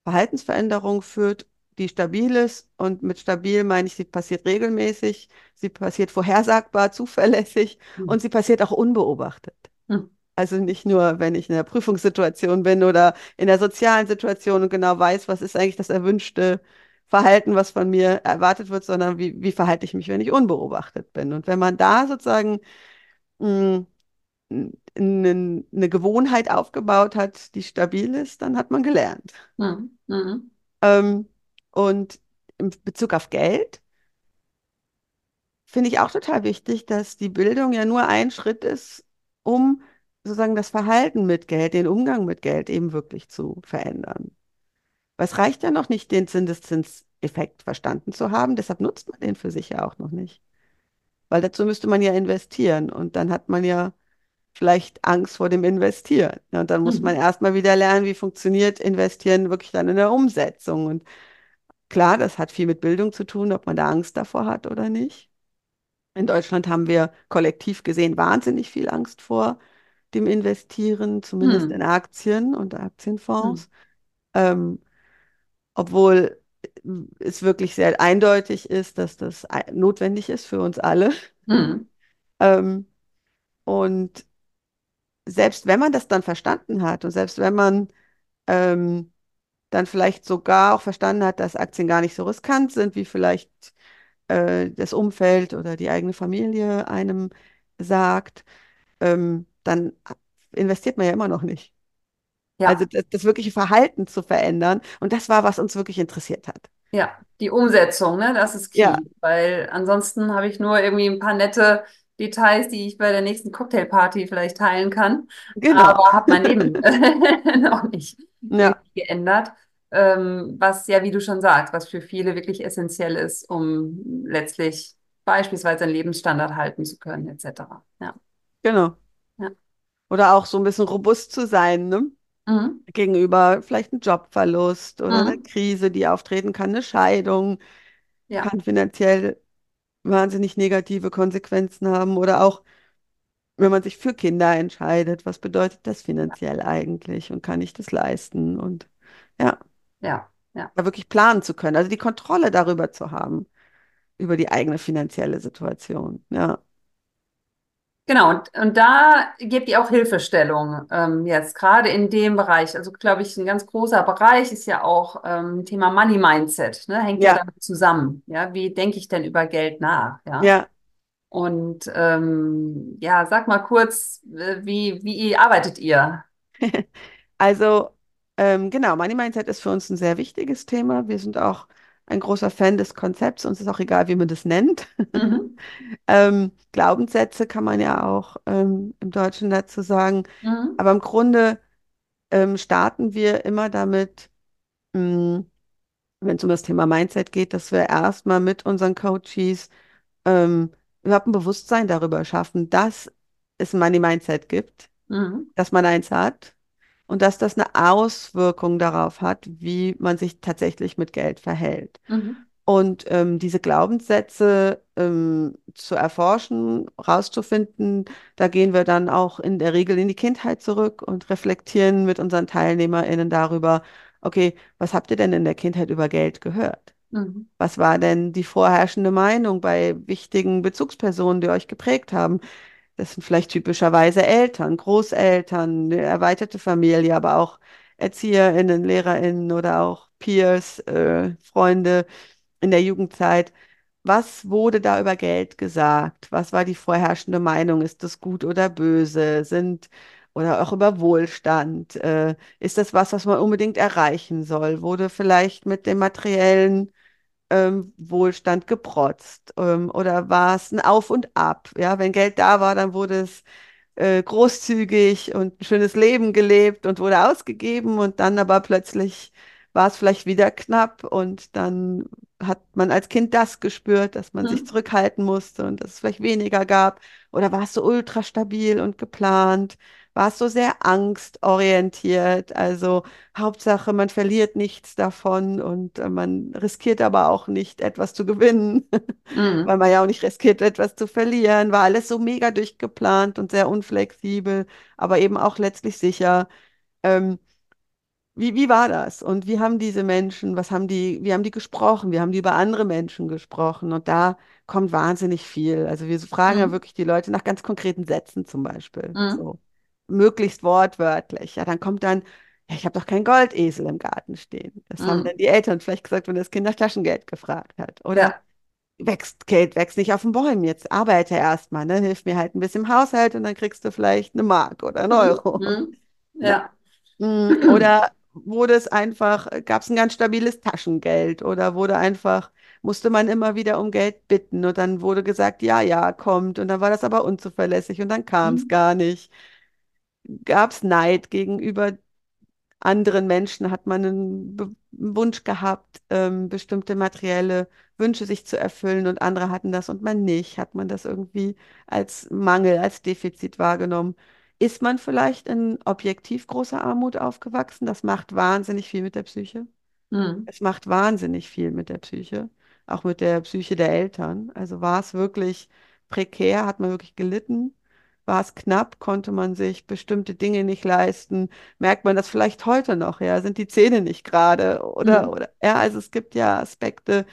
Verhaltensveränderung führt, die stabil ist. Und mit stabil meine ich, sie passiert regelmäßig, sie passiert vorhersagbar, zuverlässig und
Mhm.
sie passiert auch unbeobachtet.
Mhm.
Also nicht nur, wenn ich in einer Prüfungssituation bin oder in der sozialen Situation und genau weiß, was ist eigentlich das erwünschte Verhalten, was von mir erwartet wird, sondern wie, wie verhalte ich mich, wenn ich unbeobachtet bin. Und wenn man da sozusagen mh, eine, eine Gewohnheit aufgebaut hat, die stabil ist, dann hat man gelernt.
Mhm. Mhm.
Ähm, und in Bezug auf Geld finde ich auch total wichtig, dass die Bildung ja nur ein Schritt ist, um sozusagen das Verhalten mit Geld, den Umgang mit Geld eben wirklich zu verändern. Weil es reicht ja noch nicht, den Zinseszinseffekt verstanden zu haben, deshalb nutzt man den für sich ja auch noch nicht. Weil dazu müsste man ja investieren und dann hat man ja vielleicht Angst vor dem Investieren. Und dann muss man
Mhm.
erstmal wieder lernen, wie funktioniert Investieren wirklich dann in der Umsetzung. Und klar, das hat viel mit Bildung zu tun, ob man da Angst davor hat oder nicht. In Deutschland haben wir kollektiv gesehen wahnsinnig viel Angst vor dem Investieren, zumindest in
Mhm.
Aktien und
Mhm.
Aktienfonds, ähm, obwohl es wirklich sehr eindeutig ist, dass das notwendig ist für uns alle.
Mhm.
Ähm, und selbst wenn man das dann verstanden hat und selbst wenn man ähm, dann vielleicht sogar auch verstanden hat, dass Aktien gar nicht so riskant sind, wie vielleicht äh, das Umfeld oder die eigene Familie einem sagt, ähm, dann investiert man ja immer noch nicht. Also
Ja.
das, das wirkliche Verhalten zu verändern. Und das war, was uns wirklich interessiert hat.
Ja, die Umsetzung, ne, das ist
Ja,
key, weil ansonsten habe ich nur irgendwie ein paar nette Details, die ich bei der nächsten Cocktailparty vielleicht teilen kann,
genau.
aber habe mein Leben noch nicht
Ja,
geändert, ähm, was ja, wie du schon sagst, was für viele wirklich essentiell ist, um letztlich beispielsweise einen Lebensstandard halten zu können, etc. Ja,
genau.
ja,
Oder auch so ein bisschen robust zu sein, ne?
mhm.
Gegenüber vielleicht einem Jobverlust oder einer
Mhm.
Krise, die auftreten kann, eine Scheidung,
Ja,
kann finanziell wahnsinnig negative Konsequenzen haben oder auch wenn man sich für Kinder entscheidet, was bedeutet das finanziell eigentlich und kann ich das leisten? Und ja,
Ja, ja.
da wirklich planen zu können, also die Kontrolle darüber zu haben, über die eigene finanzielle Situation. Ja,
Genau, und, und da gebt ihr auch Hilfestellung ähm, jetzt gerade in dem Bereich. Also glaube ich, ein ganz großer Bereich ist ja auch ähm, Thema Money Mindset, ne? Hängt ja
ja,
damit zusammen. Ja, wie denke ich denn über Geld nach? Ja.
ja.
Und ähm, ja, sag mal kurz, äh, wie, wie arbeitet ihr?
Also ähm, genau, Money Mindset ist für uns ein sehr wichtiges Thema. Wir sind auch ein großer Fan des Konzepts. Uns ist auch egal, wie man das nennt.
Mhm.
Ähm, Glaubenssätze kann man ja auch ähm, im Deutschen dazu sagen.
Mhm.
Aber im Grunde ähm, starten wir immer damit, mh, wenn es um das Thema Mindset geht, dass wir erstmal mit unseren Coaches ähm, überhaupt ein Bewusstsein darüber schaffen, dass es ein Money Mindset gibt,
Mhm.
dass man eins hat und dass das eine Auswirkung darauf hat, wie man sich tatsächlich mit Geld verhält.
Mhm.
Und ähm, diese Glaubenssätze ähm, zu erforschen, rauszufinden, da gehen wir dann auch in der Regel in die Kindheit zurück und reflektieren mit unseren TeilnehmerInnen darüber, okay, was habt ihr denn in der Kindheit über Geld gehört?
Mhm.
Was war denn die vorherrschende Meinung bei wichtigen Bezugspersonen, die euch geprägt haben? Das sind vielleicht typischerweise Eltern, Großeltern, eine erweiterte Familie, aber auch ErzieherInnen, LehrerInnen oder auch Peers, äh, Freunde in der Jugendzeit. Was wurde da über Geld gesagt? Was war die vorherrschende Meinung? Ist das gut oder böse? Sind oder auch über Wohlstand? Äh, ist das was, was man unbedingt erreichen soll? Wurde vielleicht mit dem materiellen ähm, Wohlstand geprotzt? Ähm, oder war es ein Auf und Ab? Ja, wenn Geld da war, dann wurde es äh, großzügig und ein schönes Leben gelebt und wurde ausgegeben und dann aber plötzlich war es vielleicht wieder knapp und dann hat man als Kind das gespürt, dass man sich
Mhm.
zurückhalten musste und dass es vielleicht weniger gab oder war es so ultra stabil und geplant? War es so sehr angstorientiert? Also Hauptsache, man verliert nichts davon und äh, man riskiert aber auch nicht, etwas zu gewinnen weil
Mhm.
man ja auch nicht riskiert, etwas zu verlieren. War alles so mega durchgeplant und sehr unflexibel, aber eben auch letztlich sicher. Ähm, wie, wie war das? Und wie haben diese Menschen, was haben die, wie haben die gesprochen? Wie haben die über andere Menschen gesprochen? Und da kommt wahnsinnig viel. Also wir fragen ja
Mhm.
wirklich die Leute nach ganz konkreten Sätzen zum Beispiel.
Mhm.
So. Möglichst wortwörtlich. Ja, dann kommt dann, ja, ich habe doch kein Goldesel im Garten stehen. Das haben
Mhm.
dann die Eltern vielleicht gesagt, wenn das Kind nach Taschengeld gefragt hat. Oder
Ja.
wächst, Geld wächst nicht auf den Bäumen. Jetzt arbeite erstmal, ne? Hilf mir halt ein bisschen im Haushalt und dann kriegst du vielleicht eine Mark oder einen
Mhm.
Euro.
Mhm.
Ne?
Ja.
Mm, Oder wurde es einfach, gab es ein ganz stabiles Taschengeld oder wurde einfach, musste man immer wieder um Geld bitten und dann wurde gesagt, ja, ja, kommt und dann war das aber unzuverlässig und dann kam es
Mhm.
gar nicht. Gab es Neid gegenüber anderen Menschen hat man einen Be Wunsch gehabt, ähm, bestimmte materielle Wünsche sich zu erfüllen und andere hatten das und man nicht. Hat man das irgendwie als Mangel, als Defizit wahrgenommen? Ist man vielleicht in objektiv großer Armut aufgewachsen? Das macht wahnsinnig viel mit der Psyche.
Mhm.
Es macht wahnsinnig viel mit der Psyche, auch mit der Psyche der Eltern. Also war es wirklich prekär, hat man wirklich gelitten? War es knapp, konnte man sich bestimmte Dinge nicht leisten? Merkt man das vielleicht heute noch, ja? Sind die Zähne nicht gerade? Oder,
Mhm.
oder, ja, also es gibt ja Aspekte,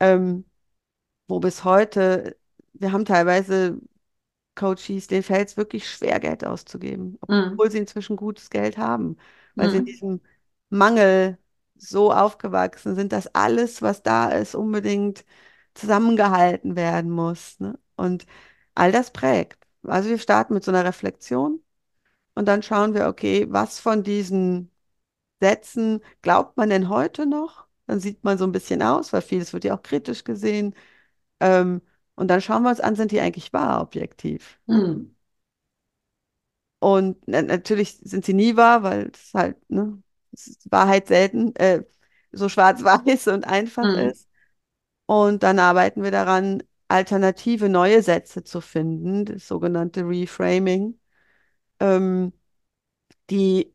ähm, wo bis heute, wir haben teilweise Coaches, denen fällt es wirklich schwer, Geld auszugeben,
Mhm.
obwohl sie inzwischen gutes Geld haben, weil sie in
Mhm.
diesem Mangel so aufgewachsen sind, dass alles, was da ist, unbedingt zusammengehalten werden muss, ne? Und all das prägt. Also wir starten mit so einer Reflexion und dann schauen wir, okay, was von diesen Sätzen glaubt man denn heute noch? Dann sieht man so ein bisschen aus, weil vieles wird ja auch kritisch gesehen. Ähm, und dann schauen wir uns an, sind die eigentlich wahr, objektiv?
Mhm.
Und na natürlich sind sie nie wahr, weil es halt, ne, Wahrheit selten äh, so schwarz-weiß und einfach
Mhm.
ist. Und dann arbeiten wir daran, alternative neue Sätze zu finden, das sogenannte Reframing, ähm, die,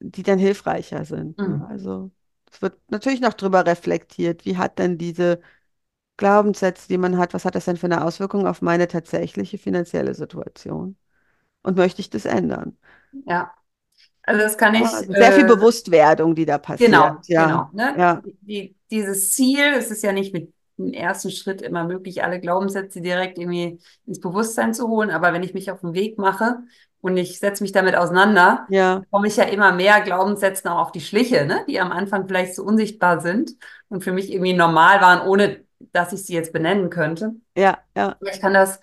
die dann hilfreicher sind. Ne?
Mhm.
Also es wird natürlich noch drüber reflektiert, wie hat denn diese Glaubenssätze, die man hat, was hat das denn für eine Auswirkung auf meine tatsächliche finanzielle Situation? Und möchte ich das ändern?
Ja. Also das kann ich
also sehr viel
äh,
Bewusstwerdung, die da passiert.
Genau,
Ja,
genau. Ne?
ja,
Die, dieses Ziel, es ist ja nicht mit dem ersten Schritt immer möglich, alle Glaubenssätze direkt irgendwie ins Bewusstsein zu holen, aber wenn ich mich auf den Weg mache und ich setze mich damit auseinander,
ja,
komme ich ja immer mehr Glaubenssätzen auch auf die Schliche, ne? Die am Anfang vielleicht so unsichtbar sind und für mich irgendwie normal waren, ohne dass ich sie jetzt benennen könnte.
ja, ja.
Ich kann das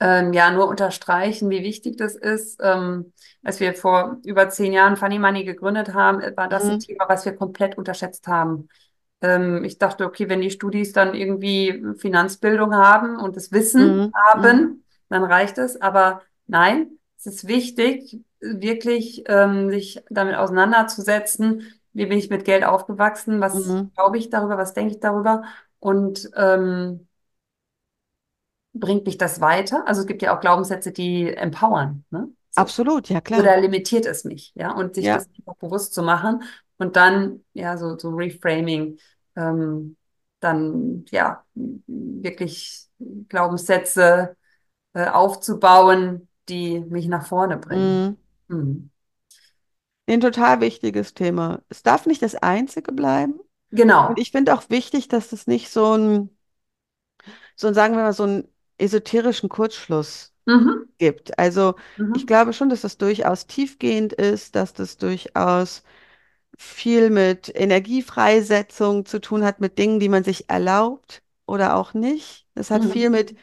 ähm, ja nur unterstreichen, wie wichtig das ist. Ähm, als wir vor über zehn Jahren Funny Money gegründet haben, war das ein
Mhm.
Thema, was wir komplett unterschätzt haben. Ähm, ich dachte, okay, wenn die Studis dann irgendwie Finanzbildung haben und das Wissen
Mhm. Mhm.
haben, dann reicht es. Aber nein, es ist wichtig, wirklich ähm, sich damit auseinanderzusetzen. Wie bin ich mit Geld aufgewachsen? Was
Mhm.
glaube ich darüber? Was denke ich darüber? Und ähm, bringt mich das weiter? Also es gibt ja auch Glaubenssätze, die empowern, ne? So.
Absolut, ja klar.
Oder limitiert es mich, ja? Und sich
Ja.
das bewusst zu machen und dann, ja, so, so Reframing, ähm, dann, ja, wirklich Glaubenssätze äh, aufzubauen, die mich nach vorne bringen.
Mhm.
Mhm.
Ein total wichtiges Thema. Es darf nicht das Einzige bleiben. Und
Genau.
ich finde auch wichtig, dass es nicht so ein, so ein, sagen wir mal, so einen esoterischen Kurzschluss
Mhm.
gibt. Also ich
Mhm.
glaube schon, dass das durchaus tiefgehend ist, dass das durchaus viel mit Energiefreisetzung zu tun hat, mit Dingen, die man sich erlaubt oder auch nicht. Das hat viel mit
Mhm.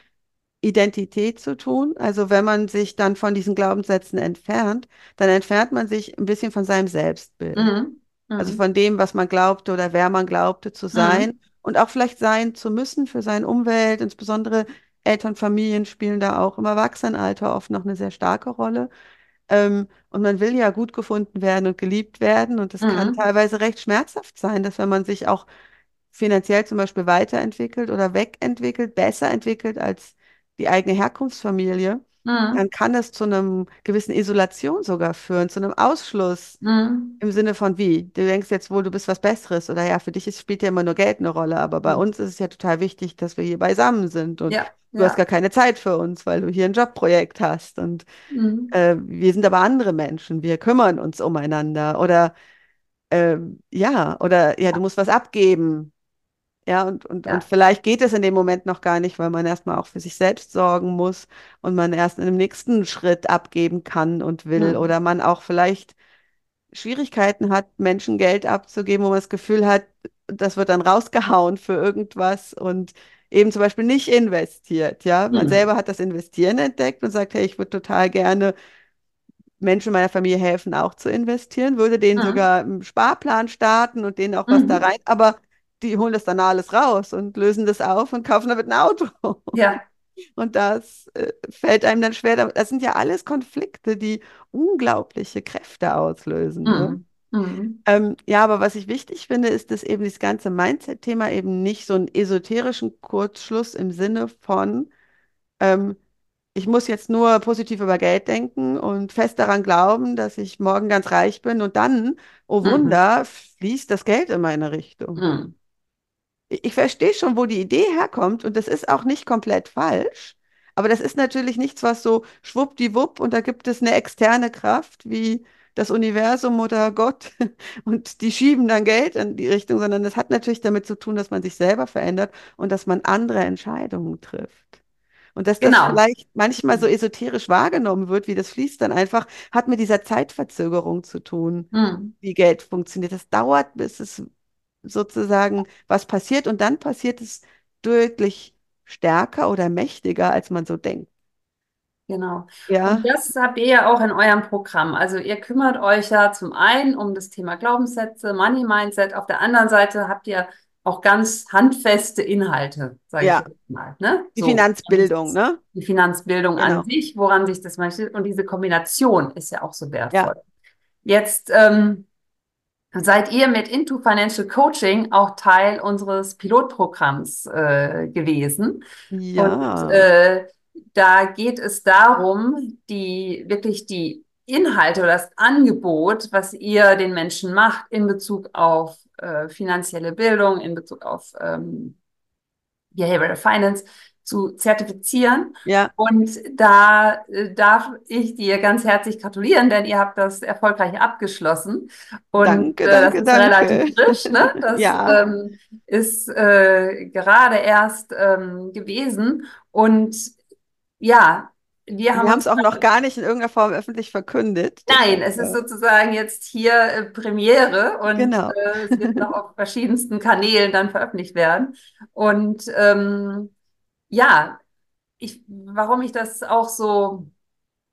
Identität zu tun. Also wenn man sich dann von diesen Glaubenssätzen entfernt, dann entfernt man sich ein bisschen von seinem Selbstbild.
Mhm.
Also
Mhm.
von dem, was man glaubte oder wer man glaubte zu
Mhm.
sein und auch vielleicht sein zu müssen für seine Umwelt, insbesondere Eltern, Familien spielen da auch im Erwachsenenalter oft noch eine sehr starke Rolle. Ähm, und man will ja gut gefunden werden und geliebt werden. Und kann
Mhm.
teilweise recht schmerzhaft sein, dass wenn man sich auch finanziell zum Beispiel weiterentwickelt oder wegentwickelt, besser entwickelt als die eigene Herkunftsfamilie,
Mhm.
dann kann es zu einem gewissen Isolation sogar führen, zu einem Ausschluss
Mhm.
im Sinne von wie? Du denkst jetzt wohl, du bist was Besseres oder ja, für dich ist, spielt ja immer nur Geld eine Rolle, aber bei uns ist es ja total wichtig, dass wir hier beisammen sind und
Ja,
du hast
ja.
gar keine Zeit für uns, weil du hier ein Jobprojekt hast und
Mhm.
äh, wir sind aber andere Menschen, wir kümmern uns umeinander oder ähm, ja, oder ja, du musst was abgeben. Ja, und, und, und
Ja.
vielleicht geht es in dem Moment noch gar nicht, weil man erstmal auch für sich selbst sorgen muss und man erst in dem nächsten Schritt abgeben kann und will
Mhm.
oder man auch vielleicht Schwierigkeiten hat, Menschen Geld abzugeben, wo man das Gefühl hat, das wird dann rausgehauen für irgendwas und eben zum Beispiel nicht investiert. Ja, man
Mhm.
selber hat das Investieren entdeckt und sagt, hey, ich würde total gerne Menschen meiner Familie helfen, auch zu investieren, würde denen
Mhm.
sogar einen Sparplan starten und denen auch was da
Mhm.
rein, aber die holen das dann alles raus und lösen das auf und kaufen damit ein Auto.
Ja.
Und das äh, fällt einem dann schwer. Das sind ja alles Konflikte, die unglaubliche Kräfte auslösen. Ne?
Mhm. Mhm.
Ähm, ja, aber was ich wichtig finde, ist, dass eben das ganze Mindset-Thema eben nicht so einen esoterischen Kurzschluss im Sinne von, ähm, ich muss jetzt nur positiv über Geld denken und fest daran glauben, dass ich morgen ganz reich bin und dann, oh
Mhm.
Wunder, fließt das Geld in meine Richtung. Ich verstehe schon, wo die Idee herkommt und das ist auch nicht komplett falsch. Aber das ist natürlich nichts, was so schwuppdiwupp und da gibt es eine externe Kraft wie das Universum oder Gott und die schieben dann Geld in die Richtung, sondern das hat natürlich damit zu tun, dass man sich selber verändert und dass man andere Entscheidungen trifft. Und dass das
Genau.
vielleicht manchmal so esoterisch wahrgenommen wird, wie das fließt dann einfach, hat mit dieser Zeitverzögerung zu tun,
Mhm.
wie Geld funktioniert. Das dauert, bis es sozusagen was passiert und dann passiert es deutlich stärker oder mächtiger, als man so denkt.
Genau. Und
Ja,
das habt ihr ja auch in eurem Programm. Also ihr kümmert euch ja zum einen um das Thema Glaubenssätze, Money Mindset. Auf der anderen Seite habt ihr auch ganz handfeste Inhalte, sage ich
ja,
jetzt mal. Ne?
die
So,
Finanzbildung, ne?
die Finanzbildung an
Genau.
sich, woran sich das manche, und diese Kombination ist ja auch so
Ja,
wertvoll. Jetzt ähm, seid ihr mit Into Financial Coaching auch Teil unseres Pilotprogramms äh, gewesen. Und
ja,
äh, da geht es darum, die wirklich die Inhalte oder das Angebot, was ihr den Menschen macht in Bezug auf äh, finanzielle Bildung, in Bezug auf ähm, Behavioral Finance zu zertifizieren.
Ja,
Und da äh, darf ich dir ganz herzlich gratulieren, denn ihr habt das erfolgreich abgeschlossen. Und
danke,
äh, das
danke,
ist relativ
danke.
frisch, ne? Das
Ja,
ähm, ist äh, gerade erst ähm, gewesen. Und ja, wir haben
es auch noch gar nicht in irgendeiner Form öffentlich verkündet.
Nein, es ist sozusagen jetzt hier äh, Premiere und
genau.
äh, es wird noch auf verschiedensten Kanälen dann veröffentlicht werden. Und ähm, ja, ich, warum ich das auch so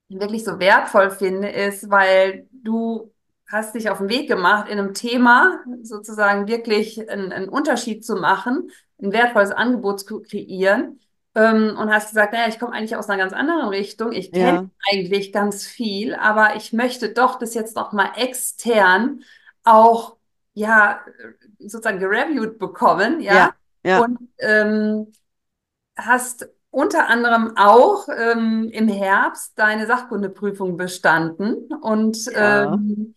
wirklich so wertvoll finde, ist, weil du hast dich auf den Weg gemacht, in einem Thema sozusagen wirklich einen, einen Unterschied zu machen, ein wertvolles Angebot zu kreieren. Ähm, und hast gesagt, naja, ich komme eigentlich aus einer ganz anderen Richtung. Ich kenne
Ja,
eigentlich ganz viel, aber ich möchte doch das jetzt noch mal extern auch, ja, sozusagen gereviewt bekommen, ja.
ja, ja,
Und ähm, hast unter anderem auch ähm, im Herbst deine Sachkundeprüfung bestanden und
ja,
ähm,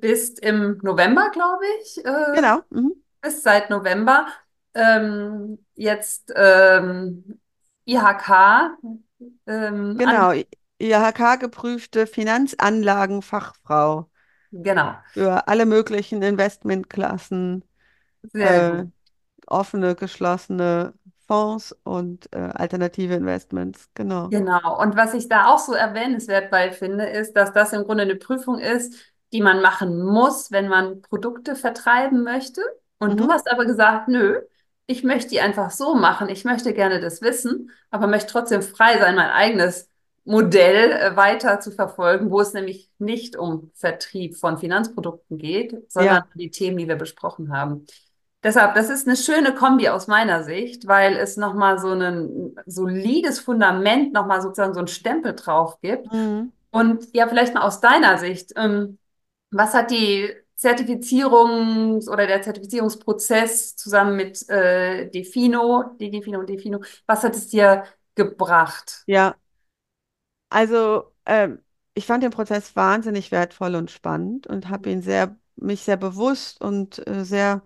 bist im November, glaube ich, äh,
genau. Mhm.
bist seit November ähm, jetzt ähm, IHK ähm.
Genau. IHK-geprüfte Finanzanlagenfachfrau
Genau,
für alle möglichen Investmentklassen,
sehr
äh, offene, geschlossene Fonds und äh, alternative Investments. Genau.
Genau. Und was ich da auch so erwähnenswert bei finde, ist, dass das im Grunde eine Prüfung ist, die man machen muss, wenn man Produkte vertreiben möchte. Und du
Mhm.
hast aber gesagt, nö, ich möchte die einfach so machen. Ich möchte gerne das wissen, aber möchte trotzdem frei sein, mein eigenes Modell äh, weiter zu verfolgen, wo es nämlich nicht um Vertrieb von Finanzprodukten geht, sondern
Ja.
um die Themen, die wir besprochen haben. Deshalb, das ist eine schöne Kombi aus meiner Sicht, weil es nochmal so ein solides Fundament, nochmal sozusagen so einen Stempel drauf gibt.
Mhm.
Und ja, vielleicht mal aus deiner Sicht, ähm, was hat die Zertifizierungs- oder der Zertifizierungsprozess zusammen mit äh, Defino, die Defino und Defino, was hat es dir gebracht?
Ja. Also, ähm, ich fand den Prozess wahnsinnig wertvoll und spannend und habe ihn sehr, mich sehr bewusst und äh, sehr,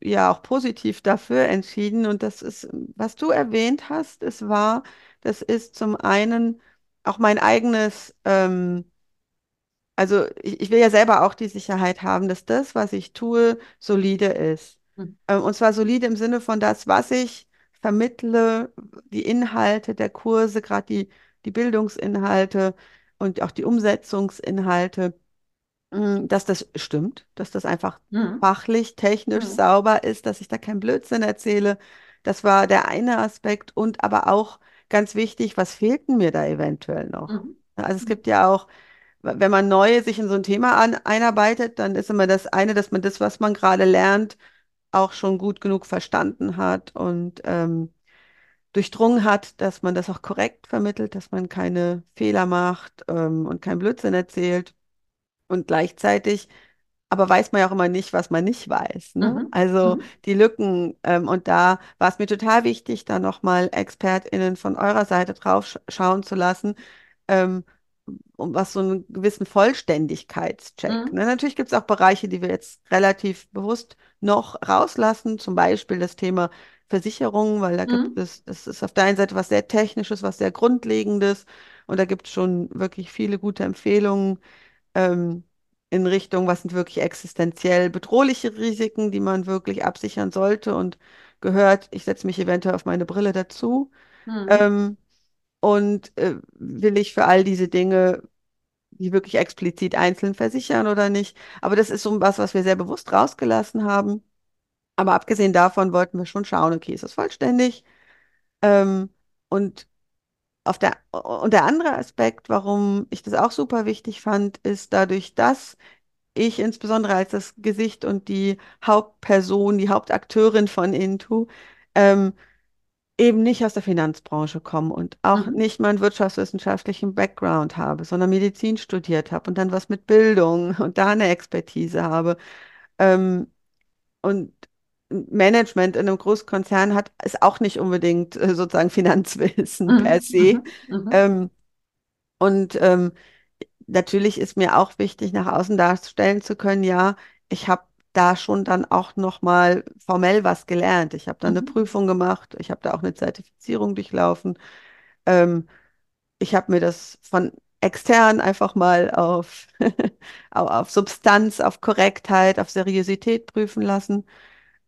ja, auch positiv dafür entschieden. Und das ist, was du erwähnt hast, es war, das ist zum einen auch mein eigenes, ähm, also ich, ich will ja selber auch die Sicherheit haben, dass das, was ich tue, solide ist.
Hm,
Ähm, und zwar solide im Sinne von das, was ich vermittle, die Inhalte der Kurse, gerade die, die Bildungsinhalte und auch die Umsetzungsinhalte, dass das stimmt, dass das einfach
hm,
fachlich, technisch
hm,
sauber ist, dass ich da keinen Blödsinn erzähle. Das war der eine Aspekt und aber auch ganz wichtig, was fehlt denn mir da eventuell noch?
hm,
Also es
hm,
gibt ja auch wenn man neu sich in so ein Thema an, einarbeitet, dann ist immer das eine, dass man das, was man gerade lernt, auch schon gut genug verstanden hat und ähm, durchdrungen hat, dass man das auch korrekt vermittelt, dass man keine Fehler macht ähm, und keinen Blödsinn erzählt. Und gleichzeitig aber weiß man ja auch immer nicht, was man nicht weiß, ne?
hm,
Also
hm,
die Lücken, ähm, und da war es mir total wichtig, da nochmal ExpertInnen von eurer Seite drauf sch schauen zu lassen, ähm, um was so einen gewissen Vollständigkeitscheck.
hm,
Ne? Natürlich gibt es auch Bereiche, die wir jetzt relativ bewusst noch rauslassen, zum Beispiel das Thema Versicherungen, weil da gibt
hm,
es, das ist auf der einen Seite was sehr Technisches, was sehr Grundlegendes und da gibt es schon wirklich viele gute Empfehlungen ähm, in Richtung, was sind wirklich existenziell bedrohliche Risiken, die man wirklich absichern sollte und gehört, ich setze mich eventuell auf meine Brille dazu.
hm,
Ähm, und äh, will ich für all diese Dinge die wirklich explizit einzeln versichern oder nicht? Aber das ist so was, was wir sehr bewusst rausgelassen haben. Aber abgesehen davon wollten wir schon schauen, okay, ist das vollständig? Ähm, und auf der, und der andere Aspekt, warum ich das auch super wichtig fand, ist dadurch, dass ich insbesondere als das Gesicht und die Hauptperson, die Hauptakteurin von Intu, ähm, eben nicht aus der Finanzbranche komme und auch
hm,
nicht meinen wirtschaftswissenschaftlichen Background habe, sondern Medizin studiert habe und dann was mit Bildung und da eine Expertise habe. Ähm, und Management in einem Großkonzern hat, ist auch nicht unbedingt äh, sozusagen Finanzwissen per
hm,
se.
hm, hm,
Ähm, und ähm, natürlich ist mir auch wichtig, nach außen darstellen zu können, ja, ich habe da schon dann auch nochmal formell was gelernt. Ich habe da eine
Mhm.
Prüfung gemacht, ich habe da auch eine Zertifizierung durchlaufen. Ähm, ich habe mir das von extern einfach mal auf, au- auf Substanz, auf Korrektheit, auf Seriosität prüfen lassen.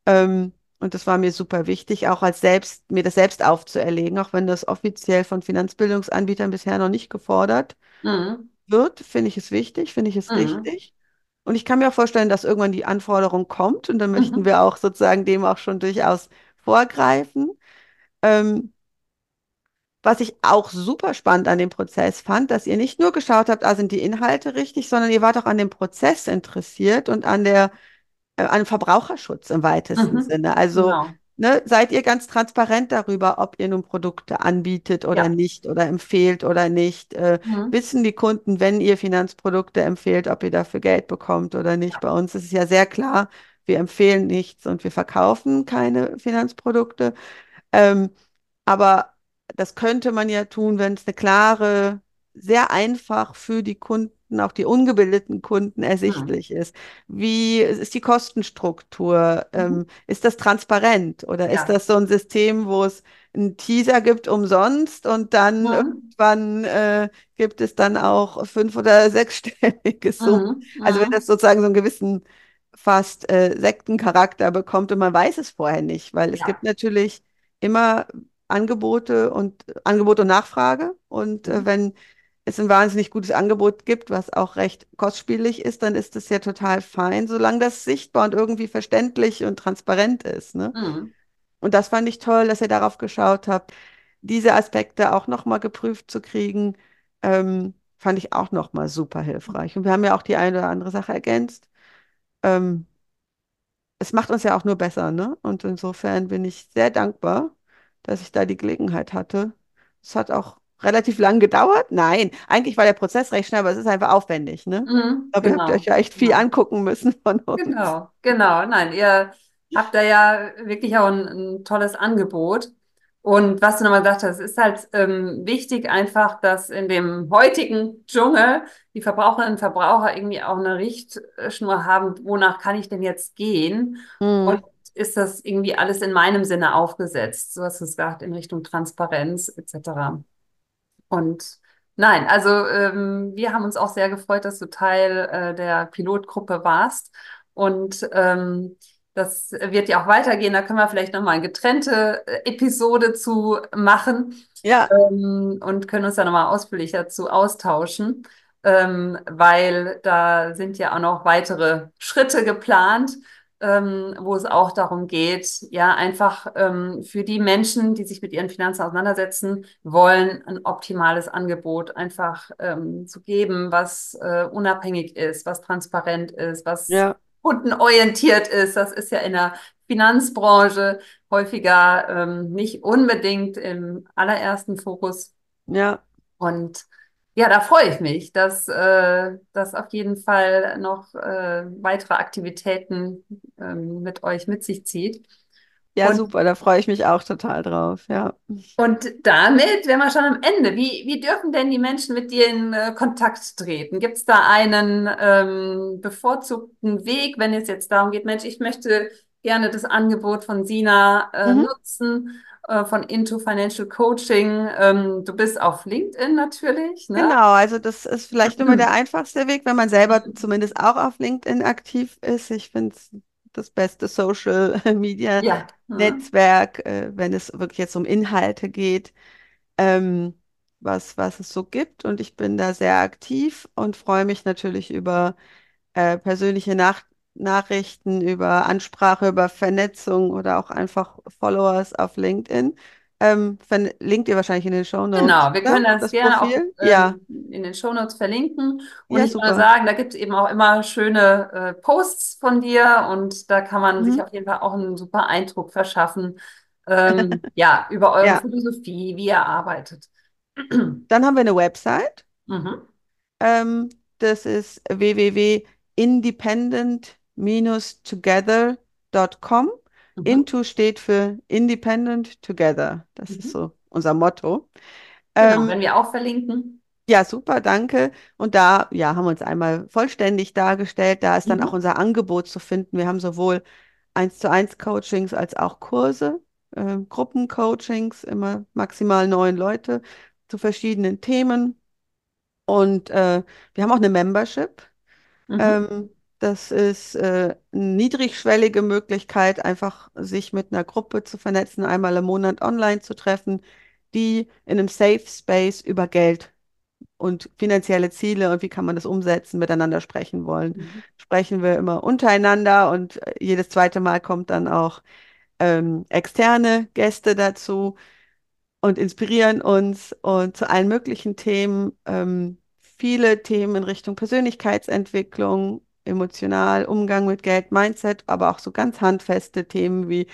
Ähm, und das war mir super wichtig, auch als selbst, mir das selbst aufzuerlegen, auch wenn das offiziell von Finanzbildungsanbietern bisher noch nicht gefordert
Mhm.
wird, finde ich es wichtig, finde ich es
Mhm.
richtig. Und ich kann mir auch vorstellen, dass irgendwann die Anforderung kommt und dann möchten
Mhm.
wir auch sozusagen dem auch schon durchaus vorgreifen. Ähm, was ich auch super spannend an dem Prozess fand, dass ihr nicht nur geschaut habt, ah, sind die Inhalte richtig, sondern ihr wart auch an dem Prozess interessiert und an der an Verbraucherschutz im weitesten
Mhm.
Sinne. Also,
Genau.
ne, seid ihr ganz transparent darüber, ob ihr nun Produkte anbietet oder
Ja.
nicht oder empfehlt oder nicht? Äh,
Mhm.
wissen die Kunden, wenn ihr Finanzprodukte empfehlt, ob ihr dafür Geld bekommt oder nicht? Bei uns ist es ja sehr klar, wir empfehlen nichts und wir verkaufen keine Finanzprodukte. Ähm, aber das könnte man ja tun, wenn es eine klare, sehr einfach für die Kunden, auch die ungebildeten Kunden
Mhm.
ersichtlich ist. Wie ist die Kostenstruktur?
Mhm.
Ähm, ist das transparent oder ist
Ja.
das so ein System, wo es einen Teaser gibt umsonst und dann
Mhm.
irgendwann äh, gibt es dann auch fünf- oder sechsstellige Summen?
Mhm.
Also wenn das sozusagen so einen gewissen fast äh, Sektencharakter bekommt und man weiß es vorher nicht, weil es gibt
Ja.
natürlich immer Angebote und Angebot und Nachfrage. Und äh,
Mhm.
wenn es ein wahnsinnig gutes Angebot gibt, was auch recht kostspielig ist, dann ist es ja total fein, solange das sichtbar und irgendwie verständlich und transparent ist, ne?
Mhm.
Und das fand ich toll, dass ihr darauf geschaut habt, diese Aspekte auch nochmal geprüft zu kriegen, ähm, fand ich auch nochmal super hilfreich. Und wir haben ja auch die eine oder andere Sache ergänzt. Ähm, es macht uns ja auch nur besser, ne? Und insofern bin ich sehr dankbar, dass ich da die Gelegenheit hatte. Es hat auch relativ lang gedauert. Nein, eigentlich war der Prozess recht schnell, aber es ist einfach aufwendig, ne?
Mhm.
Aber ihr habt euch
Genau.
ja echt viel
Genau.
angucken müssen von uns.
Genau, genau. Nein, ihr habt da ja wirklich auch ein, ein tolles Angebot. Und was du nochmal gesagt hast, ist halt ähm, wichtig einfach, dass in dem heutigen Dschungel die Verbraucherinnen und Verbraucher irgendwie auch eine Richtschnur haben, wonach kann ich denn jetzt gehen? Und
Hm,
ist das irgendwie alles in meinem Sinne aufgesetzt? So hast du es gesagt, in Richtung Transparenz etc. Und nein, also ähm, wir haben uns auch sehr gefreut, dass du Teil äh, der Pilotgruppe warst. Und ähm, das wird ja auch weitergehen. Da können wir vielleicht nochmal eine getrennte äh, Episode zu machen
ja,
ähm, und können uns da nochmal ausführlicher zu austauschen, ähm, weil da sind ja auch noch weitere Schritte geplant, ähm, wo es auch darum geht, ja, einfach ähm, für die Menschen, die sich mit ihren Finanzen auseinandersetzen wollen, ein optimales Angebot einfach ähm, zu geben, was äh, unabhängig ist, was transparent ist, was
ja,
kundenorientiert ist. Das ist ja in der Finanzbranche häufiger ähm, nicht unbedingt im allerersten Fokus.
ja.
Und ja, da freue ich mich, dass äh, das auf jeden Fall noch äh, weitere Aktivitäten ähm, mit euch mit sich zieht.
Ja,
Und,
super, da freue ich mich auch total drauf. Ja.
und damit wären wir schon am Ende. Wie, wie dürfen denn die Menschen mit dir in äh, Kontakt treten? Gibt es da einen ähm, bevorzugten Weg, wenn es jetzt darum geht, Mensch, ich möchte gerne das Angebot von Sina äh,
Mhm.
nutzen, äh, von Into Financial Coaching. Ähm, du bist auf LinkedIn natürlich, ne?
Genau, also das ist vielleicht immer der einfachste Weg, wenn man selber zumindest auch auf LinkedIn aktiv ist. Ich finde es das beste Social Media
Ja. Mhm.
Netzwerk, äh, wenn es wirklich jetzt um Inhalte geht, ähm, was, was es so gibt. Und ich bin da sehr aktiv und freue mich natürlich über äh, persönliche Nach Nachrichten, über Ansprache, über Vernetzung oder auch einfach Followers auf LinkedIn. Ähm, verlinkt ihr wahrscheinlich in den Shownotes,
Genau, wir
oder?
können das
Das
gerne auch
Profil? Ja,
ähm, in den Shownotes verlinken. Und
ja,
ich würde sagen, da gibt es eben auch immer schöne äh, Posts von dir und da kann man sich
Mhm.
auf jeden Fall auch einen super Eindruck verschaffen, ähm, ja, über eure
Ja,
Philosophie, wie ihr arbeitet.
dann haben wir eine Website.
Mhm.
Ähm, das ist www.independent-together.com.
Mhm.
Into steht für Independent Together. Das ist
Mhm.
so unser Motto.
Genau,
Ähm,
wenn wir auch verlinken.
Ja, super, danke. Und da, ja, haben wir uns einmal vollständig dargestellt. Da ist dann auch
Mhm.
unser Angebot zu finden. Wir haben sowohl eins zu eins Coachings als auch Kurse, äh, Gruppencoachings, immer maximal neun Leute zu verschiedenen Themen. Und äh, wir haben auch eine Membership.
Mhm.
Ähm, das ist äh, eine niedrigschwellige Möglichkeit, einfach sich mit einer Gruppe zu vernetzen, einmal im Monat online zu treffen, die in einem Safe Space über Geld und finanzielle Ziele und wie kann man das umsetzen, miteinander sprechen wollen.
Mhm.
Sprechen wir immer untereinander und äh, jedes zweite Mal kommt dann auch ähm, externe Gäste dazu und inspirieren uns und zu allen möglichen Themen. Ähm, viele Themen in Richtung Persönlichkeitsentwicklung, emotional, Umgang mit Geld, Mindset, aber auch so ganz handfeste Themen wie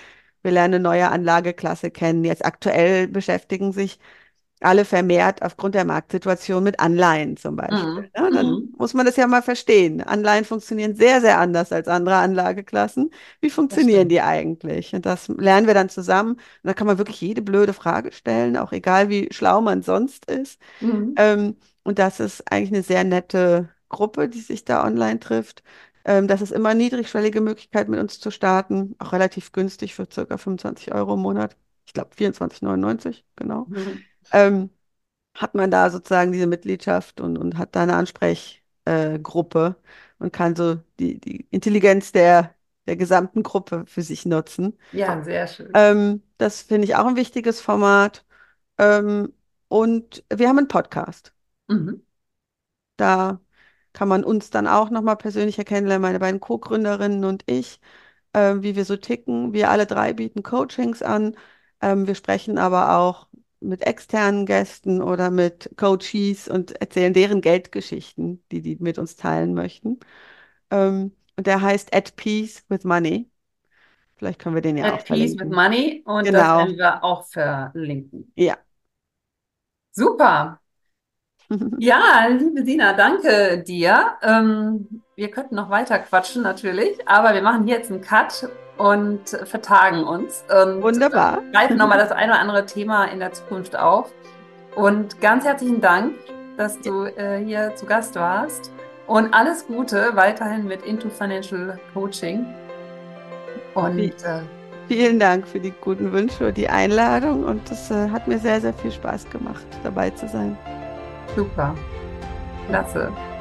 wir lernen eine neue Anlageklasse kennen. Jetzt aktuell beschäftigen sich alle vermehrt aufgrund der Marktsituation mit Anleihen zum Beispiel.
Mhm.
Ja, dann
Mhm.
muss man das ja mal verstehen. Anleihen funktionieren sehr, sehr anders als andere Anlageklassen. Wie funktionieren die eigentlich? Und das lernen wir dann zusammen. Und da kann man wirklich jede blöde Frage stellen, auch egal wie schlau man sonst ist.
Mhm.
Ähm, und das ist eigentlich eine sehr nette Gruppe, die sich da online trifft. Ähm, das ist immer eine niedrigschwellige Möglichkeit, mit uns zu starten. Auch relativ günstig für circa 25 Euro im Monat. Ich glaube 24,99, genau.
Mhm.
Ähm, hat man da sozusagen diese Mitgliedschaft und, und hat da eine Ansprechgruppe äh, und kann so die, die Intelligenz der, der gesamten Gruppe für sich nutzen.
Ja, sehr schön.
Ähm, das finde ich auch ein wichtiges Format. Ähm, und wir haben einen Podcast.
Mhm.
Da kann man uns dann auch nochmal persönlicher kennenlernen, meine beiden Co-Gründerinnen und ich, ähm, wie wir so ticken. Wir alle drei bieten Coachings an. Ähm, wir sprechen aber auch mit externen Gästen oder mit Coaches und erzählen deren Geldgeschichten, die die mit uns teilen möchten. Ähm, und der heißt At Peace with Money. Vielleicht können wir den ja auch
At Peace with. Money und das
Genau.
werden wir auch verlinken.
Ja.
Super. Ja, liebe Sina, danke dir. Ähm, wir könnten noch weiter quatschen natürlich, aber wir machen hier jetzt einen Cut und vertagen uns und
Wunderbar.
greifen nochmal das eine oder andere Thema in der Zukunft auf. Und ganz herzlichen Dank, dass du äh, hier zu Gast warst und alles Gute weiterhin mit Into Financial Coaching. Und äh,
Vielen Dank für die guten Wünsche und die Einladung und es äh, hat mir sehr, sehr viel Spaß gemacht, dabei zu sein.
Super. Klasse.